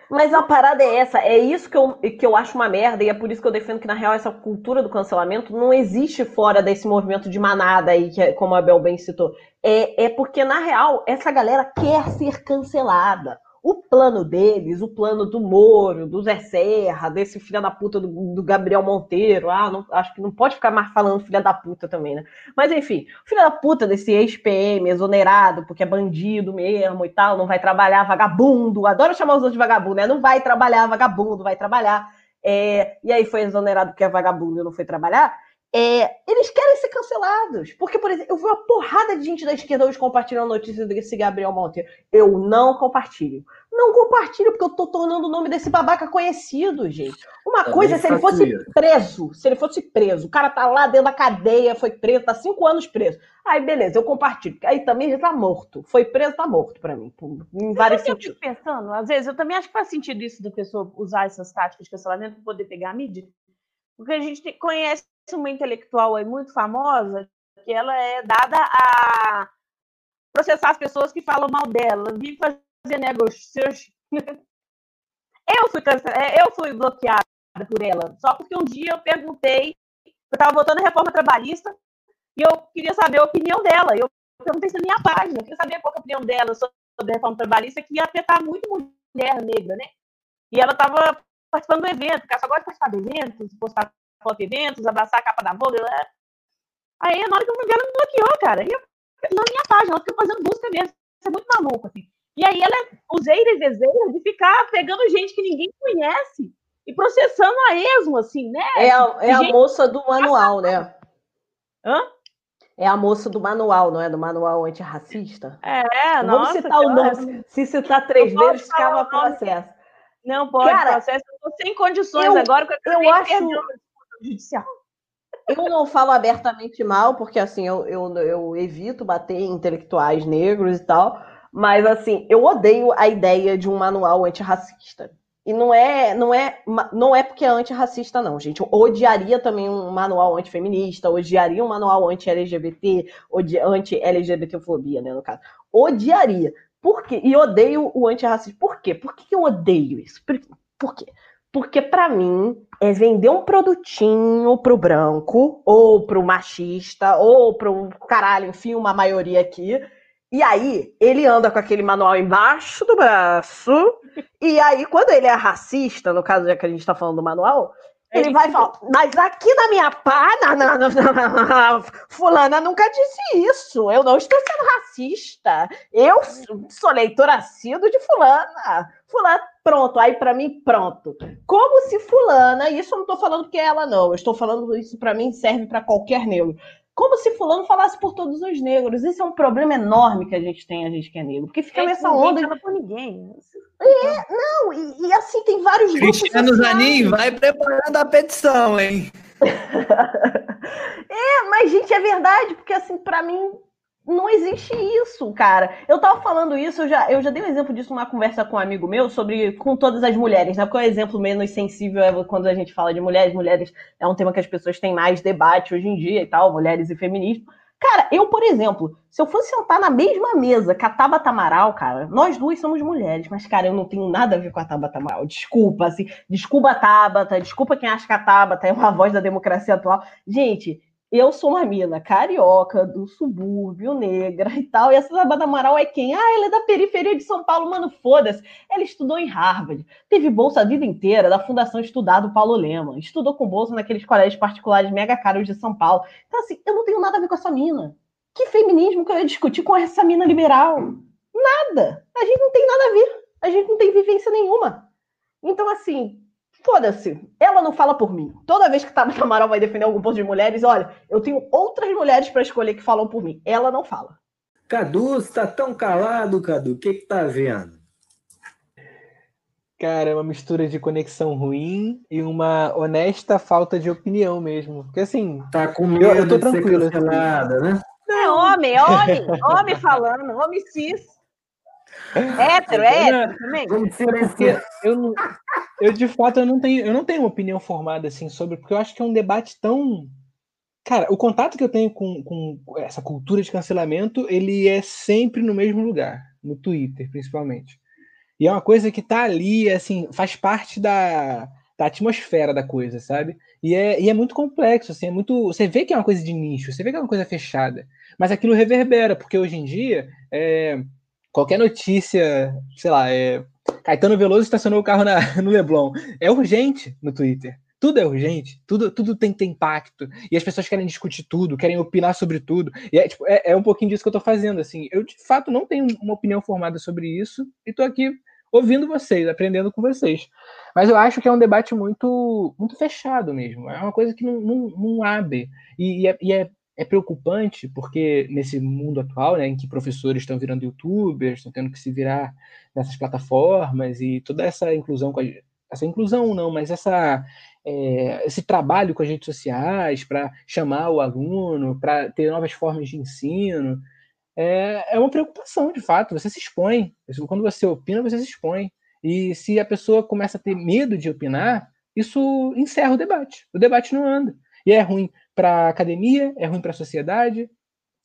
Mas a parada é essa, é isso que eu, que eu acho uma merda, e é por isso que eu defendo que, na real, essa cultura do cancelamento não existe fora desse movimento de manada aí, que é, como a Bel bem citou. É, é porque, na real, essa galera quer ser cancelada o plano deles, o plano do Moro, do Zé Serra, desse filho da puta do, do Gabriel Monteiro, ah, não, acho que não pode ficar mais falando filha da puta também, né? Mas enfim, o filho da puta desse ex-PM, exonerado, porque é bandido mesmo e tal, não vai trabalhar, vagabundo, adoro chamar os outros de vagabundo, né? Não vai trabalhar, vagabundo, vai trabalhar. É, e aí foi exonerado porque é vagabundo e não foi trabalhar. É, eles querem ser cancelados. Porque, por exemplo, eu vi uma porrada de gente da esquerda hoje compartilhando notícias desse Gabriel Monteiro. Eu não compartilho. Não compartilho, porque eu tô tornando o nome desse babaca conhecido, gente. Uma Também coisa é se ele fosse preso. Se ele fosse preso. O cara tá lá dentro da cadeia, foi preso, tá cinco anos preso. Aí, beleza, eu compartilho. Aí também já tá morto. Foi preso, tá morto para mim. Em vários sentidos. Eu pensando, às vezes, eu também acho que faz sentido isso da pessoa usar essas táticas de cancelamento para poder pegar a mídia. Porque a gente conhece uma intelectual aí muito famosa, que ela é dada a processar as pessoas que falam mal dela, vive fazendo negócios. eu fui é, eu fui bloqueada por ela, só porque um dia eu perguntei, eu estava votando a reforma trabalhista e eu queria saber a opinião dela. Eu perguntei na minha página, eu queria saber qual é a opinião dela sobre a reforma trabalhista, que ia afetar muito mulher negra, né? E ela estava participando do evento, porque ela só gosta de participar do evento, postar foto eventos, abraçar a capa da Vogue. Né? Aí, na hora que eu me vi, ela me bloqueou, cara. E eu, na minha página, ela fica fazendo busca mesmo. Isso é muito maluco, assim. E aí ela useira e deseja de ficar pegando gente que ninguém conhece e processando a esmo, assim, né? É a, é a moça do manual, né? Hã? É a moça do manual, não é? Do manual antirracista? É, não Vamos citar o nome. Se citar três vezes, ficava processo. Não pode, Cara, processo. Eu tô sem condições eu, agora, eu, eu acho judicial. Eu não falo abertamente mal, porque assim, eu, eu, eu evito bater em intelectuais negros e tal, mas assim, eu odeio a ideia de um manual antirracista. E não é, não é, não é porque é antirracista, não, gente. Eu odiaria também um manual antifeminista, odiaria um manual anti-LGBT, anti-LGBTfobia, né, no caso. Odiaria. Por quê? E odeio o antirracista. Por quê? Por que eu odeio isso? Por, por quê? Porque para mim é vender um produtinho pro branco, ou pro machista, ou pro caralho, enfim, uma maioria aqui. E aí, ele anda com aquele manual embaixo do braço. e aí, quando ele é racista, no caso já que a gente tá falando do manual, ele vai falar, mas aqui na minha página, fulana nunca disse isso. Eu não estou sendo racista. Eu sou leitora assíduo de fulana. Fulana, pronto. Aí para mim, pronto. Como se fulana, isso eu não estou falando que é ela não. Eu estou falando isso para mim serve para qualquer negro. Como se fulano falasse por todos os negros. Isso é um problema enorme que a gente tem, a gente que é negro. Porque fica é, nessa onda. Não por ninguém. É, não, e, e, assim tem vários grupos. Cristiano Zanin, vai preparando a petição, hein? é, mas, gente, é verdade, porque assim, para mim, não existe isso, cara. Eu tava falando isso, eu já, eu já dei um exemplo disso numa conversa com um amigo meu sobre com todas as mulheres, né? Porque o exemplo menos sensível é quando a gente fala de mulheres. Mulheres é um tema que as pessoas têm mais debate hoje em dia e tal, mulheres e feminismo. Cara, eu, por exemplo, se eu fosse sentar na mesma mesa que a Tabata Amaral, cara, nós duas somos mulheres, mas, cara, eu não tenho nada a ver com a Tabata Amaral. Desculpa, assim, desculpa a Tabata, desculpa quem acha que a Tabata é uma voz da democracia atual. Gente, eu sou uma mina carioca, do subúrbio, negra e tal, e essa Zabada Amaral é quem? Ah, ela é da periferia de São Paulo, mano, foda-se. Ela estudou em Harvard, teve bolsa a vida inteira da Fundação Estudado Paulo Lema, estudou com bolsa naqueles colégios particulares mega caros de São Paulo. Então, assim, eu não tenho nada a ver com essa mina. Que feminismo que eu ia discutir com essa mina liberal? Nada. A gente não tem nada a ver. A gente não tem vivência nenhuma. Então, assim, Foda-se, ela não fala por mim. Toda vez que Tabata Amaral vai defender algum ponto de mulheres, olha, eu tenho outras mulheres para escolher que falam por mim. Ela não fala. Cadu, você tá tão calado, Cadu. O que que tá vendo? Cara, é uma mistura de conexão ruim e uma honesta falta de opinião mesmo. Porque assim. Tá com medo eu, eu tô de ser tranquilo. assim. cancelada, né? É homem, é homem, homem falando, homem cis. Hétero, é hétero também. Silenciar. eu, não, eu de fato eu não tenho eu não tenho uma opinião formada assim sobre porque eu acho que é um debate tão cara o contato que eu tenho com, com essa cultura de cancelamento ele é sempre no mesmo lugar no Twitter principalmente e é uma coisa que tá ali assim faz parte da, da atmosfera da coisa sabe e é, e é muito complexo assim é muito você vê que é uma coisa de nicho você vê que é uma coisa fechada mas aquilo reverbera porque hoje em dia é, qualquer notícia sei lá é Caetano Veloso estacionou o carro na, no Leblon. É urgente no Twitter. Tudo é urgente, tudo, tudo tem, tem impacto. E as pessoas querem discutir tudo, querem opinar sobre tudo. E é, tipo, é, é um pouquinho disso que eu tô fazendo. assim. Eu, de fato, não tenho uma opinião formada sobre isso e tô aqui ouvindo vocês, aprendendo com vocês. Mas eu acho que é um debate muito, muito fechado mesmo. É uma coisa que não, não, não abre. E, e, é, e é, é preocupante porque nesse mundo atual, né, em que professores estão virando youtubers, estão tendo que se virar nessas plataformas e toda essa inclusão com a, essa inclusão não, mas essa é, esse trabalho com as redes sociais para chamar o aluno, para ter novas formas de ensino, é, é uma preocupação de fato. Você se expõe. Quando você opina, você se expõe. E se a pessoa começa a ter medo de opinar, isso encerra o debate. O debate não anda. E é ruim para a academia, é ruim para a sociedade,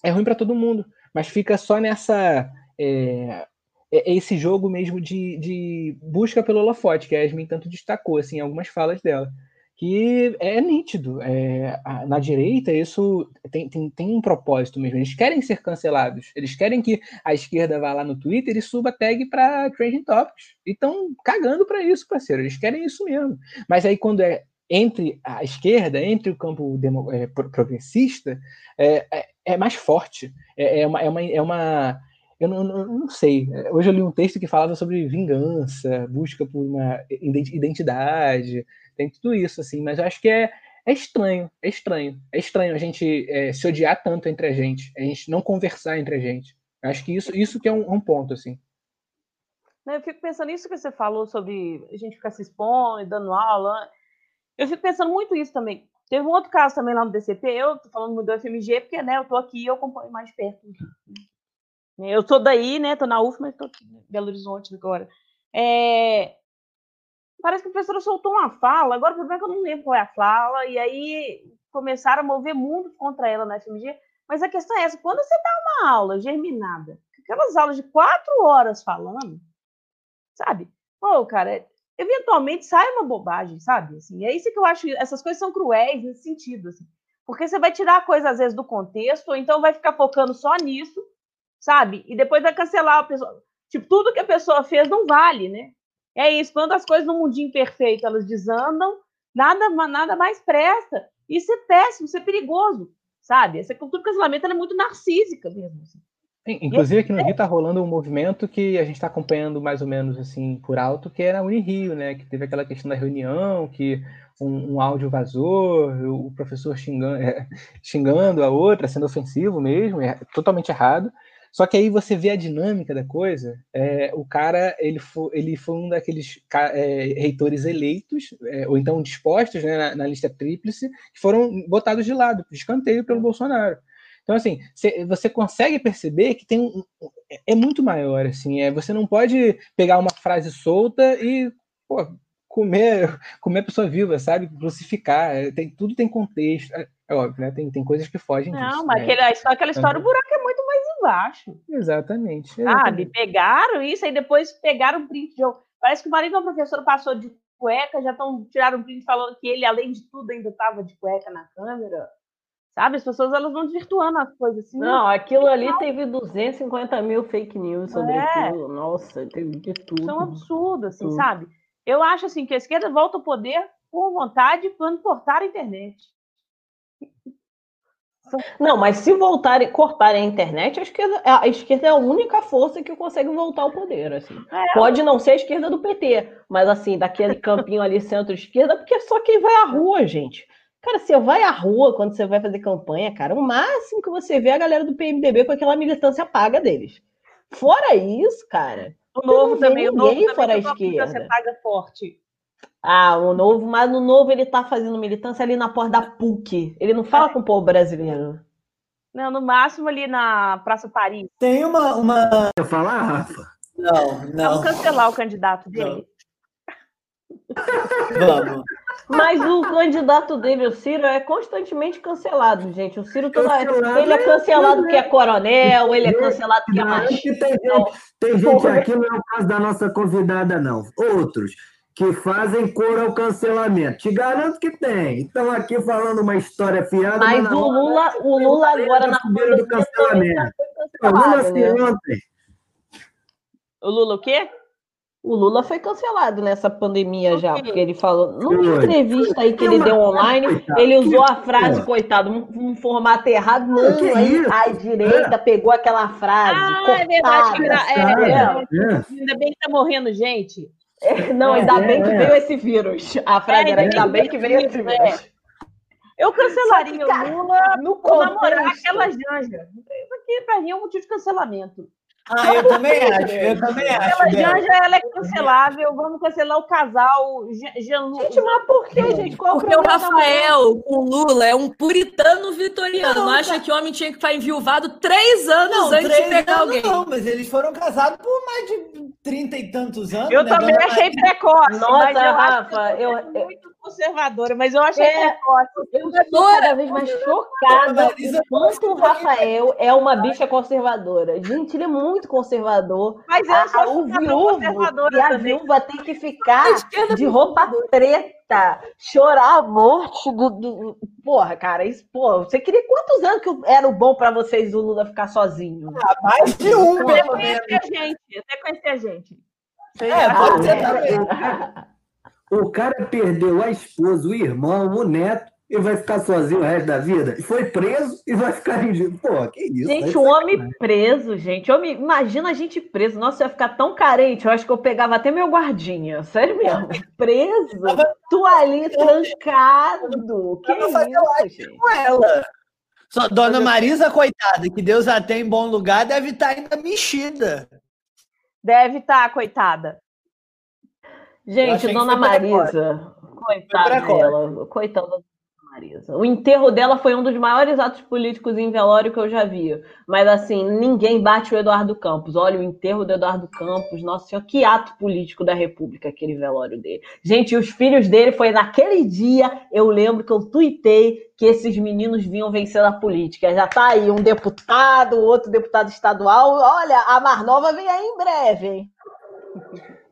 é ruim para todo mundo. Mas fica só nessa é, é esse jogo mesmo de, de busca pelo holofote, que a Yasmin tanto destacou assim, em algumas falas dela. Que é nítido. É, a, na direita, isso tem, tem, tem um propósito mesmo. Eles querem ser cancelados. Eles querem que a esquerda vá lá no Twitter e suba tag para Trending Topics. E estão cagando para isso, parceiro. Eles querem isso mesmo. Mas aí, quando é entre a esquerda, entre o campo é, progressista, é, é, é, mais forte. É, é, uma, é, uma, é uma eu não, não, não, sei. Hoje eu li um texto que falava sobre vingança, busca por uma identidade, tem tudo isso, assim, mas eu acho que é, é estranho, é estranho. É estranho a gente é, se odiar tanto entre a gente, a gente não conversar entre a gente. Eu acho que isso, isso que é um, um ponto, assim. Eu fico pensando nisso que você falou sobre a gente ficar se expondo, dando aula. Eu fico pensando muito isso também. Teve um outro caso também lá no DCP, eu tô falando do FMG, porque né, eu tô aqui e eu acompanho mais perto. Eu sou daí, né? Tô na UF, mas tô em Belo Horizonte agora. É... Parece que a professora soltou uma fala, agora o problema é que eu não lembro qual é a fala, e aí começaram a mover muito contra ela na FMG. Mas a questão é essa: quando você dá uma aula germinada, aquelas aulas de quatro horas falando, sabe? Pô, cara, eventualmente sai uma bobagem, sabe? Assim, é isso que eu acho. Essas coisas são cruéis nesse sentido, assim. Porque você vai tirar a coisa, às vezes, do contexto, ou então vai ficar focando só nisso, sabe? E depois vai cancelar a pessoa. Tipo, tudo que a pessoa fez não vale, né? É isso. Quando as coisas no mundinho perfeito elas desandam, nada, nada mais presta. Isso é péssimo, isso é perigoso, sabe? Essa cultura do cancelamento é muito narcísica mesmo. Assim. Inclusive aqui no Rio está rolando um movimento que a gente está acompanhando mais ou menos assim por alto, que é na Unirio, né? Que teve aquela questão da reunião, que um, um áudio vazou, o professor xingando, é, xingando a outra, sendo ofensivo mesmo, é totalmente errado. Só que aí você vê a dinâmica da coisa. É, o cara ele foi, ele foi um daqueles é, reitores eleitos, é, ou então dispostos né, na, na, lista tríplice, que foram botados de lado, de escanteio pelo Bolsonaro. Então, assim, cê, você consegue perceber que tem um, é muito maior, assim, é, você não pode pegar uma frase solta e pô, comer, comer a pessoa viva, sabe? Crucificar, é, tem, tudo tem contexto, é, é óbvio, né? Tem, tem coisas que fogem não, disso. mas né? aquele, aquela história, o buraco é muito mais embaixo. Exatamente. Sabe? exatamente. Pegaram isso, aí depois pegaram um print de Parece que o marido da professora passou de cueca, já estão tiraram um print falando que ele, além de tudo, ainda estava de cueca na câmera. Sabe? As pessoas elas vão desvirtuando as coisas assim. Não, aquilo ali teve 250 mil fake news sobre É. aquilo. Nossa, teve de tudo. Isso é um absurdo, assim, Tudo. sabe? Eu acho assim que a esquerda volta ao poder por vontade quando cortar a internet. Não, mas se voltarem, cortarem a internet, a esquerda, a esquerda é a única força que consegue voltar ao poder, assim. É. Pode não ser a esquerda do PT, mas assim, daquele campinho ali centro-esquerda, porque é só quem vai à rua, gente. Cara, você vai à rua quando você vai fazer campanha, cara, o máximo que você vê é a galera do PMDB com aquela militância paga deles. Fora isso, cara, O novo não também, o novo ninguém também fora a esquerda. paga forte. Ah, o novo, mas no novo ele tá fazendo militância ali na porta da PUC. Ele não fala com o povo brasileiro. Não, no máximo ali na Praça Paris. Tem uma. uma... Quer falar, Rafa? Não, não. Vamos cancelar o candidato dele. Vamos. Mas o candidato dele, o Ciro, é constantemente cancelado, gente. O Ciro toda Cancelado ele é é- cancelado porque é coronel, ele é cancelado porque é Garanto machista. que tem gente, tem gente aqui, não é o caso da nossa convidada, não. Outros que fazem cor ao cancelamento. Te garanto que tem. Estão aqui falando uma história fiada. Mas na o hora- Lula, o Lula agora na Subiram do cancelamento. O Lula se né? ontem. O Lula o quê? O Lula foi cancelado nessa pandemia já, porque ele falou, numa entrevista aí que ele deu online, ele usou a frase, coitado, um, um formato errado, não, Que aí isso? a direita pegou aquela frase, Ah, é verdade. que cortada. era- é, é, é. Ainda bem que tá morrendo gente. Não, ainda É, bem que é. veio esse vírus. A frase É, era, ainda bem que veio esse é. vírus. Eu cancelaria o Lula No namorar aquela janja. Isso aqui, pra mim, é um motivo de cancelamento. Ah, eu também acho, eu também acho. Aquela Bel. janja, ela é cancelável. Vamos cancelar o casal Jean-. Gente, mas por que, gente? Qual Porque o? Rafael, com o Lula, é um puritano vitoriano. Não, acha tá. que homem tinha que ficar enviuvado três anos Não, antes três de pegar anos alguém. não, mas eles foram casados por mais de trinta e tantos anos. Eu né, também achei precoce. Nossa, mas eu acho Rafa, que eu, eu- muito conservadora, mas eu achei É. Eu estou cada vez mais chocada quanto o Rafael é uma bicha conservadora. Gente, ele é muito conservador. Mas eu A, sou a- o viúvo conservadora e a também. viúva tem que ficar de roupa preta, chorar a morte do, do- Porra, cara, isso, pô, você queria quantos anos que era o bom pra vocês o Lula ficar sozinho? Ah, mais de um, Até pelo menos. conhecer a gente. Até conhecer a gente. É, pode ser é. também. O cara perdeu a esposa, o irmão, o neto e vai ficar sozinho o resto da vida. E foi preso e vai ficar em. Pô, que isso? Gente, Aí o homem preso, gente. Homem, imagina a gente preso. Nossa, eu ia ficar tão carente. Eu acho que eu pegava até meu guardinha. Sério mesmo. Preso. Tu ali trancado. Que fazendo isso, gente? com ela. Só, Dona Marisa, coitada, que Deus a tem em bom lugar, deve estar ainda mexida. Deve estar, coitada. Gente, Dona. Marisa. Coitada dela. Coitada da Dona Marisa. O enterro dela foi um dos maiores atos políticos em velório que eu já vi. Mas, assim, ninguém bate o Eduardo Campos. Olha, o enterro do Eduardo Campos. Nossa Senhora, que ato político da República, aquele velório dele. Gente, os filhos dele foi naquele dia, eu lembro que eu tuitei que esses meninos vinham vencer na política. Já tá aí um deputado, outro deputado estadual. Olha, a Marnova vem aí em breve, hein?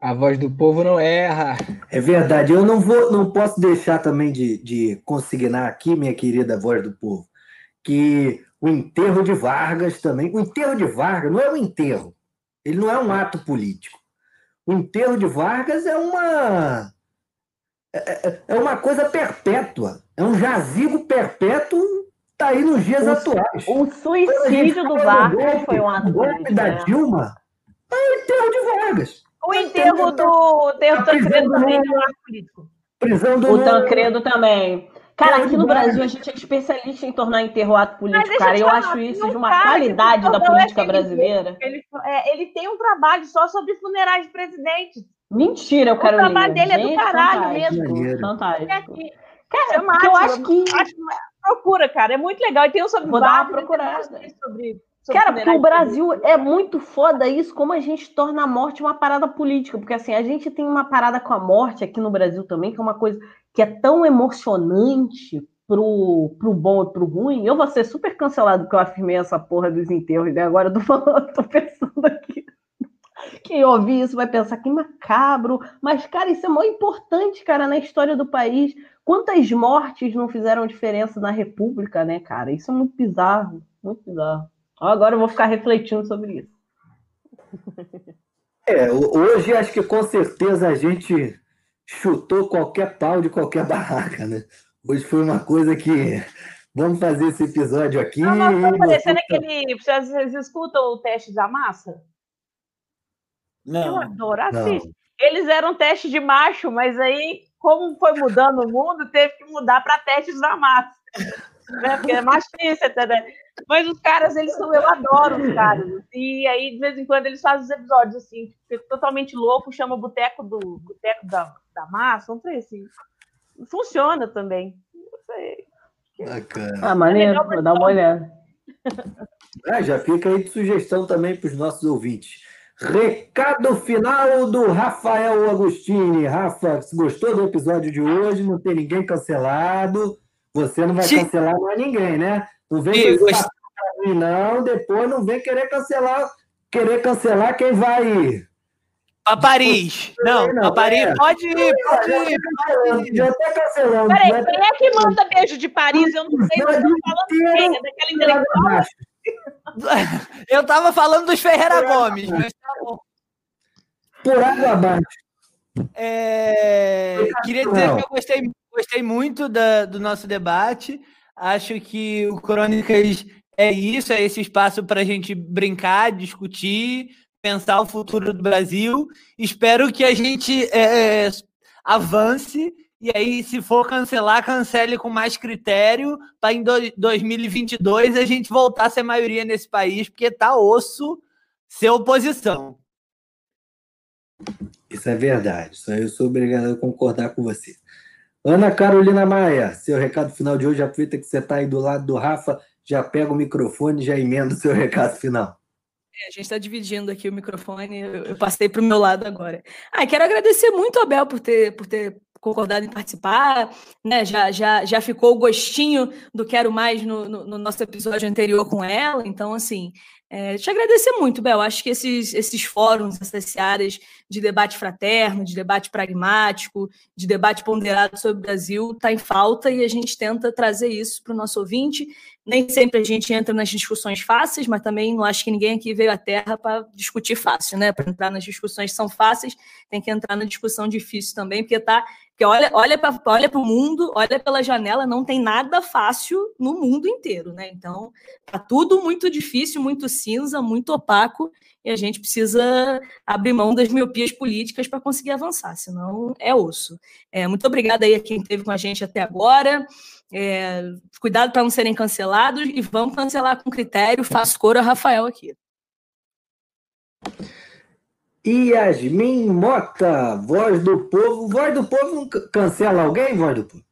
A voz do povo não erra. É verdade. Eu não vou, não posso deixar também de, de consignar aqui, minha querida voz do povo, que o enterro de Vargas também. O enterro de Vargas não é um enterro. Ele não é um ato político. O enterro de Vargas é uma é, é- é uma coisa perpétua. É um jazigo perpétuo. Tá aí nos dias O- atuais. O suicídio do Vargas foi um ato O golpe político. da né? Dilma é o enterro de Vargas. O enterro do o enterro do Tancredo também é um ato político. Prisão do O. Tancredo também. Cara, aqui no. Brasil a gente é especialista em tornar enterro ato político, cara. eu acho isso de um uma qualidade da é política FMG. brasileira. Ele, é, ele tem um trabalho só sobre funerais de presidente. Mentira, eu quero ler. trabalho dele é do caralho mesmo. Fantástico. É. Cara, porque eu acho que... Procura, cara. É muito legal. E tem um sobre Vou dar uma procurada. sobre Cara, porque o Brasil é muito foda isso, como a gente torna a morte uma parada política. Porque assim, a gente tem uma parada com a morte aqui no Brasil também, que é uma coisa que é tão emocionante pro, pro bom e pro ruim. Eu vou ser super cancelado porque eu afirmei essa porra dos enterros, né? Agora eu tô falando, tô pensando aqui. Quem ouvir isso vai pensar que macabro, mas, cara, isso é muito importante, cara, na história do país. Quantas mortes não fizeram diferença na República, né, cara? Isso é muito bizarro, muito bizarro. Agora eu vou ficar refletindo sobre isso. É, hoje acho que com certeza a gente chutou qualquer pau de qualquer barraca, né? Hoje foi uma coisa que vamos fazer esse episódio aqui. Não, mas tá parecendo aquele. Vocês escutam o teste da massa? Não. Eu adoro assistir. Eles eram teste de macho, mas aí, como foi mudando o mundo, teve que mudar para testes da massa. Né? Porque é machista, entendeu? Mas os caras, eles são, eu adoro os caras. E aí, de vez em quando, eles fazem os episódios assim, totalmente louco, chama o boteco do boteco da, da massa, não sei assim. Funciona também. Não sei. Bacana. Ah, maneiro, vou dar uma olhada. Ah, já fica aí de sugestão também para os nossos ouvintes. Recado final do Rafael Agostini. Rafa, se gostou do episódio de hoje, não tem ninguém cancelado. Você não vai cancelar mais ninguém, né? Não vem com esse mim, não. Depois não vem querer cancelar, querer cancelar quem vai Para Paris. Não, para Paris é. pode ir, pode ir. Pode ir. Já cancelando. Peraí, quem é que manda beijo de Paris? Eu não sei, eu estou falando quem? É daquela intelectual? Eu estava falando dos Ferreira Gomes, mas tá bom. Por água abaixo. É, queria dizer que eu gostei, gostei muito da, do nosso debate. Acho que o Crônicas é isso, é esse espaço para a gente brincar, discutir, pensar o futuro do Brasil. Espero que a gente é, é avance e aí, se for cancelar, cancele com mais critério para em 2022 a gente voltar a ser maioria nesse país, porque tá osso ser oposição. Isso é verdade. Eu sou obrigado a concordar com você. Ana Carolina Maia, seu recado final de hoje, aproveita que você está aí do lado do Rafa, já pega o microfone já emenda o seu recado final. É, a gente está dividindo aqui o microfone, eu, passei para o meu lado agora. Ah, quero agradecer muito a Bel por ter, por ter concordado em participar, né? Já, já, já ficou o gostinho do Quero Mais no, no, no nosso episódio anterior com ela. Então, assim, é, te agradecer muito, Bel. Acho que esses, esses fóruns, essas áreas de debate fraterno, de debate pragmático, de debate ponderado sobre o Brasil, está em falta e a gente tenta trazer isso para o nosso ouvinte. Nem sempre a gente entra nas discussões fáceis, mas também não acho que ninguém aqui veio à Terra para discutir fácil, né? Para entrar nas discussões que são fáceis, tem que entrar na discussão difícil também, porque tá porque olha, olha para olha o mundo, olha pela janela, não tem nada fácil no mundo inteiro, né? Então, tá tudo muito difícil, muito cinza, muito opaco, e a gente precisa abrir mão das miopias políticas para conseguir avançar, senão é osso. É, muito obrigada aí a quem esteve com a gente até agora. É, cuidado para não serem cancelados e vamos cancelar com critério. Faço coro a Rafael aqui. Yasmin Mota, voz do povo. Voz do povo cancela alguém, voz do povo?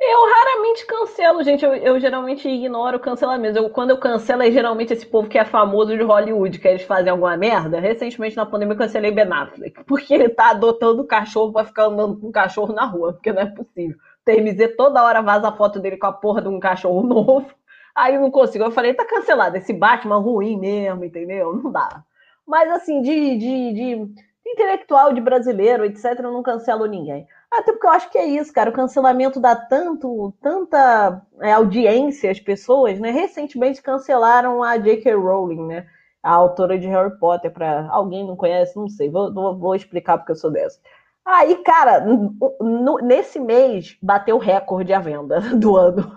Eu raramente cancelo, gente. Eu, eu geralmente ignoro o cancelamento. Eu, quando eu cancelo, é geralmente esse povo que é famoso de Hollywood, que eles fazem alguma merda. Recentemente, na pandemia, eu cancelei Ben Affleck. Porque ele tá adotando cachorro pra ficar andando com cachorro na rua. Porque não é possível. TMZ toda hora vaza a foto dele com a porra de um cachorro novo. Aí eu não consigo. Eu falei, tá cancelado. Esse Batman ruim mesmo, entendeu? Não dá. Mas assim, de, de, de intelectual, de brasileiro, etc., eu não cancelo ninguém. Até porque eu acho que é isso, cara. O cancelamento dá tanto, tanta é, audiência às pessoas, né? Recentemente cancelaram a J.K. Rowling, né? A autora de Harry Potter, para alguém não conhece, não sei, vou, vou, vou, explicar porque eu sou dessa. Aí, cara, no, nesse mês bateu recorde a venda do ano.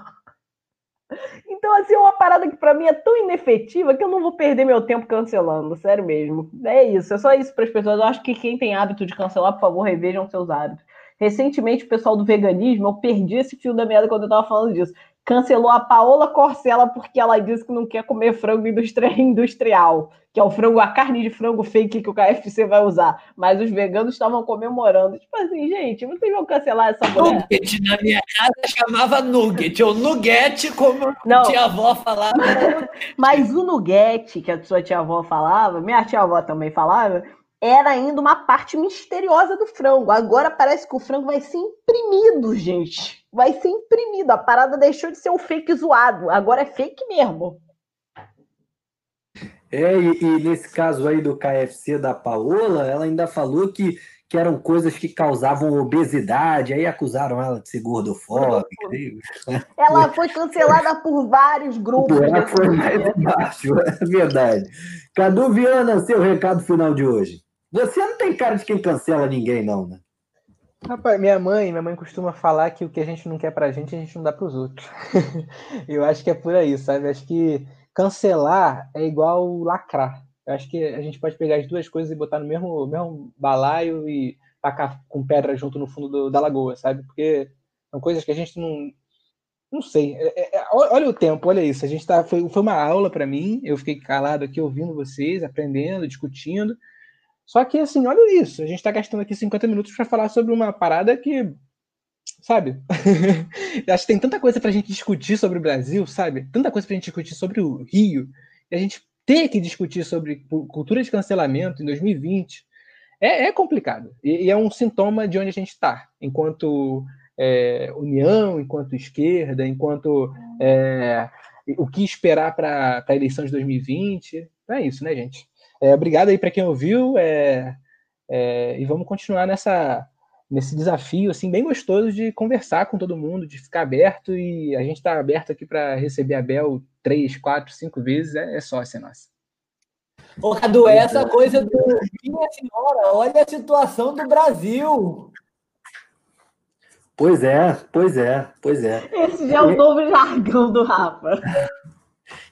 Então, assim, é uma parada que para mim é tão inefetiva que eu não vou perder meu tempo cancelando, sério mesmo. É isso, é só isso para as pessoas. Eu acho que quem tem hábito de cancelar, por favor, revejam seus hábitos. Recentemente, o pessoal do veganismo, eu perdi esse fio da meada quando eu tava falando disso cancelou a Paola Corcella porque ela disse que não quer comer frango industrial, que é o frango, a carne de frango fake que o KFC vai usar. Mas os veganos estavam comemorando. Tipo assim, gente, vocês vão cancelar essa mulher? Nugget na minha casa chamava nugget, ou nugget, como não. tia avó falava. Mas o nugget que a sua tia avó falava, minha tia avó também falava, era ainda uma parte misteriosa do frango. Agora parece que o frango vai ser imprimido, gente. Vai ser imprimido. A parada deixou de ser um fake zoado. Agora é fake mesmo. É, e, e, nesse caso aí do KFC da Paola, ela ainda falou que, que eram coisas que causavam obesidade, aí acusaram ela de ser gordofóbica. Ela foi cancelada por vários grupos. Ela foi mais baixo, é verdade. Cadu Viana, seu recado final de hoje. Você não tem cara de quem cancela ninguém, não, né? Rapaz, minha mãe, minha mãe costuma falar que o que a gente não quer pra gente, a gente não dá pros outros. Eu acho que é por aí, sabe? Acho que cancelar é igual lacrar. Eu acho que a gente pode pegar as duas coisas e botar no mesmo, mesmo balaio e tacar com pedra junto no fundo do, da lagoa, sabe? Porque são coisas que a gente não. Não sei. É, é, olha o tempo, olha isso. A gente tá, foi, foi uma aula para mim. Eu fiquei calado aqui ouvindo vocês, aprendendo, discutindo. Só que, assim, olha isso. A gente está gastando aqui 50 minutos para falar sobre uma parada que sabe? Acho que tem tanta coisa para a gente discutir sobre o Brasil, sabe? Tanta coisa para a gente discutir sobre o Rio, e a gente ter que discutir sobre cultura de cancelamento em 2020 é, é complicado. E, e, é um sintoma de onde a gente está, enquanto é, união, enquanto esquerda, enquanto é, o que esperar para a eleição de 2020. Então é isso, né, gente? É, obrigado aí para quem ouviu é, é, e vamos continuar nessa nesse desafio assim bem gostoso de conversar com todo mundo, de ficar aberto e a gente está aberto aqui para receber a Bel três, quatro, cinco vezes é, é sócia nossa. Ô, Cadu, é essa coisa do minha senhora, olha a situação do Brasil. Pois é, pois é, pois é. Esse já é o novo jargão do Rafa.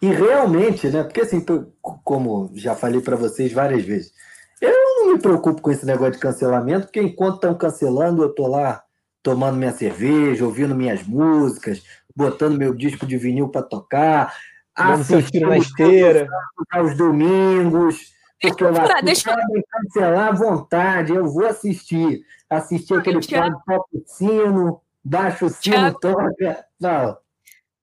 E realmente, né? Porque assim, como já falei para vocês várias vezes, eu não me preocupo com esse negócio de cancelamento, porque enquanto estão cancelando, eu tô lá tomando minha cerveja, ouvindo minhas músicas, botando meu disco de vinil para tocar, assistindo na esteira, aos domingos, porque eu lá deixa... cancelar à vontade, eu vou assistir, assistir aquele quadro toca o sino, baixa o sino, toca, não.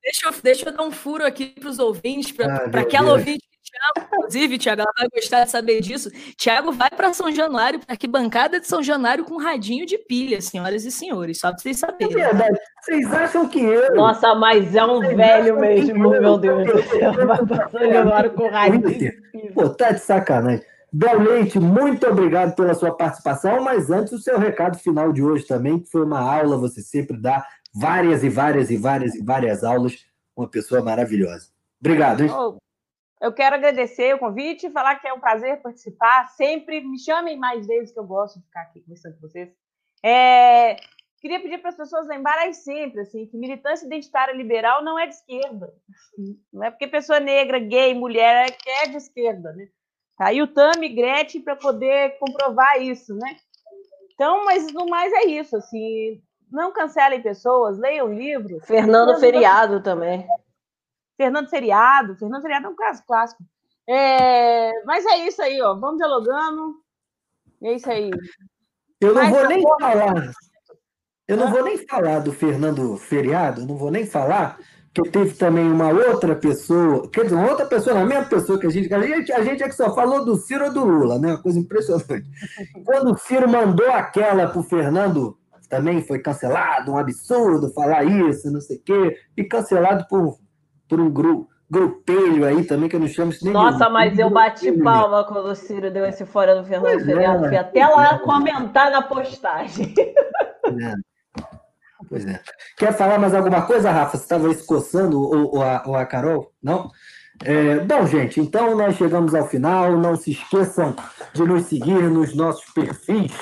Deixa eu, deixa eu dar um furo aqui para os ouvintes, para ah, aquela Deus. ouvinte Thiago, inclusive, Thiago, ela vai gostar de saber disso. Thiago vai para São Januário, para que bancada de São Januário com radinho de pilha, senhoras e senhores, só para vocês saberem. É verdade. Vocês acham que eu. Nossa, mas é um vocês velho mesmo, meu Deus do céu. Vai para São Januário com radinho de pilha. Pô, tá de sacanagem. Bel Leite, muito obrigado pela sua participação, mas antes o seu recado final de hoje também, que foi uma aula, você sempre dá várias e várias e várias e várias aulas, uma pessoa maravilhosa. Obrigado, hein? Oh. Eu quero agradecer o convite, falar que é um prazer participar. Sempre me chamem mais vezes, que eu gosto de ficar aqui conversando com vocês. É, queria pedir para as pessoas lembrarem sempre assim, que militância identitária liberal não é de esquerda. Não é porque pessoa negra, gay, mulher é é de esquerda. Né? Tá aí o Tami Gretchen para poder comprovar isso. Né? Então, mas no mais é isso. Assim, não cancelem pessoas, leiam livros. Fernando Feriado também. Fernando Feriado. Fernando Feriado é um caso clássico. É, mas é isso aí, ó. Vamos dialogando. É isso aí. Eu não mas vou nem porra... falar. Eu não vou nem falar do Fernando Feriado, não vou nem falar, que teve também uma outra pessoa, quer dizer, uma outra pessoa, a mesma pessoa que a gente. A gente, a gente é que só falou do Ciro ou do Lula, né? Uma coisa impressionante. Quando o Ciro mandou aquela pro Fernando, também foi cancelado, um absurdo falar isso, não sei o quê, e cancelado por por um grupo grupelho aí também, que eu não chamo isso nem Nossa, mas eu bati palma quando o Ciro deu esse fora do Fernando pois Feriado. É, Fui até lá comentar na postagem. É. Pois é. Quer falar mais alguma coisa, Rafa? Você estava escoçando ou, ou, a, ou a Carol? Não? É, bom, gente, então nós chegamos ao final. Não se esqueçam de nos seguir nos nossos perfis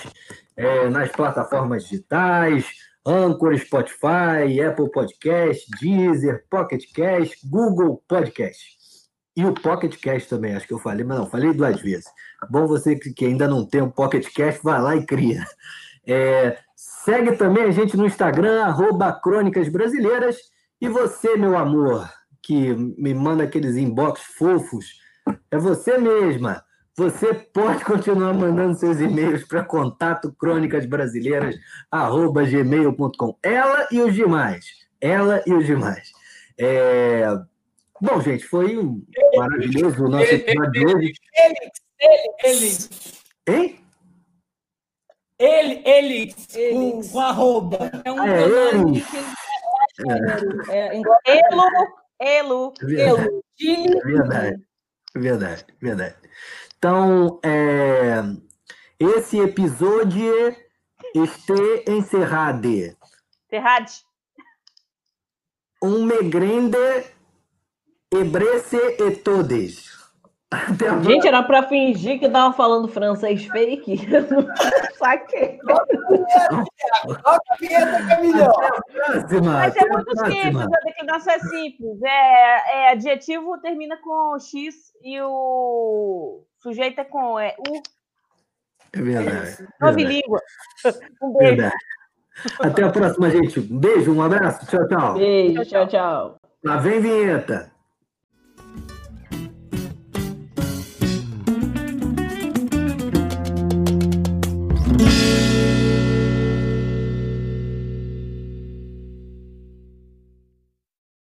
é, nas plataformas digitais Anchor, Spotify, Apple Podcast, Deezer, Pocket Cast, Google Podcast. E o Pocket Cast também, acho que eu falei, mas não, falei duas vezes. Bom você que ainda não tem um Pocket Cast, vai lá e cria. É, segue também a gente no Instagram, arroba Crônicas Brasileiras. E você, meu amor, que me manda aqueles inbox fofos, é você mesma. Você pode continuar mandando seus e-mails para contato crônicasbrasileiras@gmail.com. Ela e os demais. Ela e os demais. É... Bom, gente, foi um maravilhoso o nosso episódio de hoje. Ele, ele, ele. Hein? Ele, ele, com, com arroba. É um é, ele. É. É, elo, elo, elo. É verdade. Verdade, verdade. Então, é, esse episódio está encerrado. Terrade. Um me grande ebrece e todes. Gente, era pra fingir que tava falando francês fake. Saquei. Toca a vinheta, Camilhão. Mas é muito simples, a declinação é simples. É, é adjetivo termina com X e o sujeito é com é, U. É verdade. Nove verdade, língua. Um beijo. verdade. Até a próxima, gente. Um beijo, um abraço. Tchau, tchau. Beijo, tchau, tchau. Lá vem vinheta.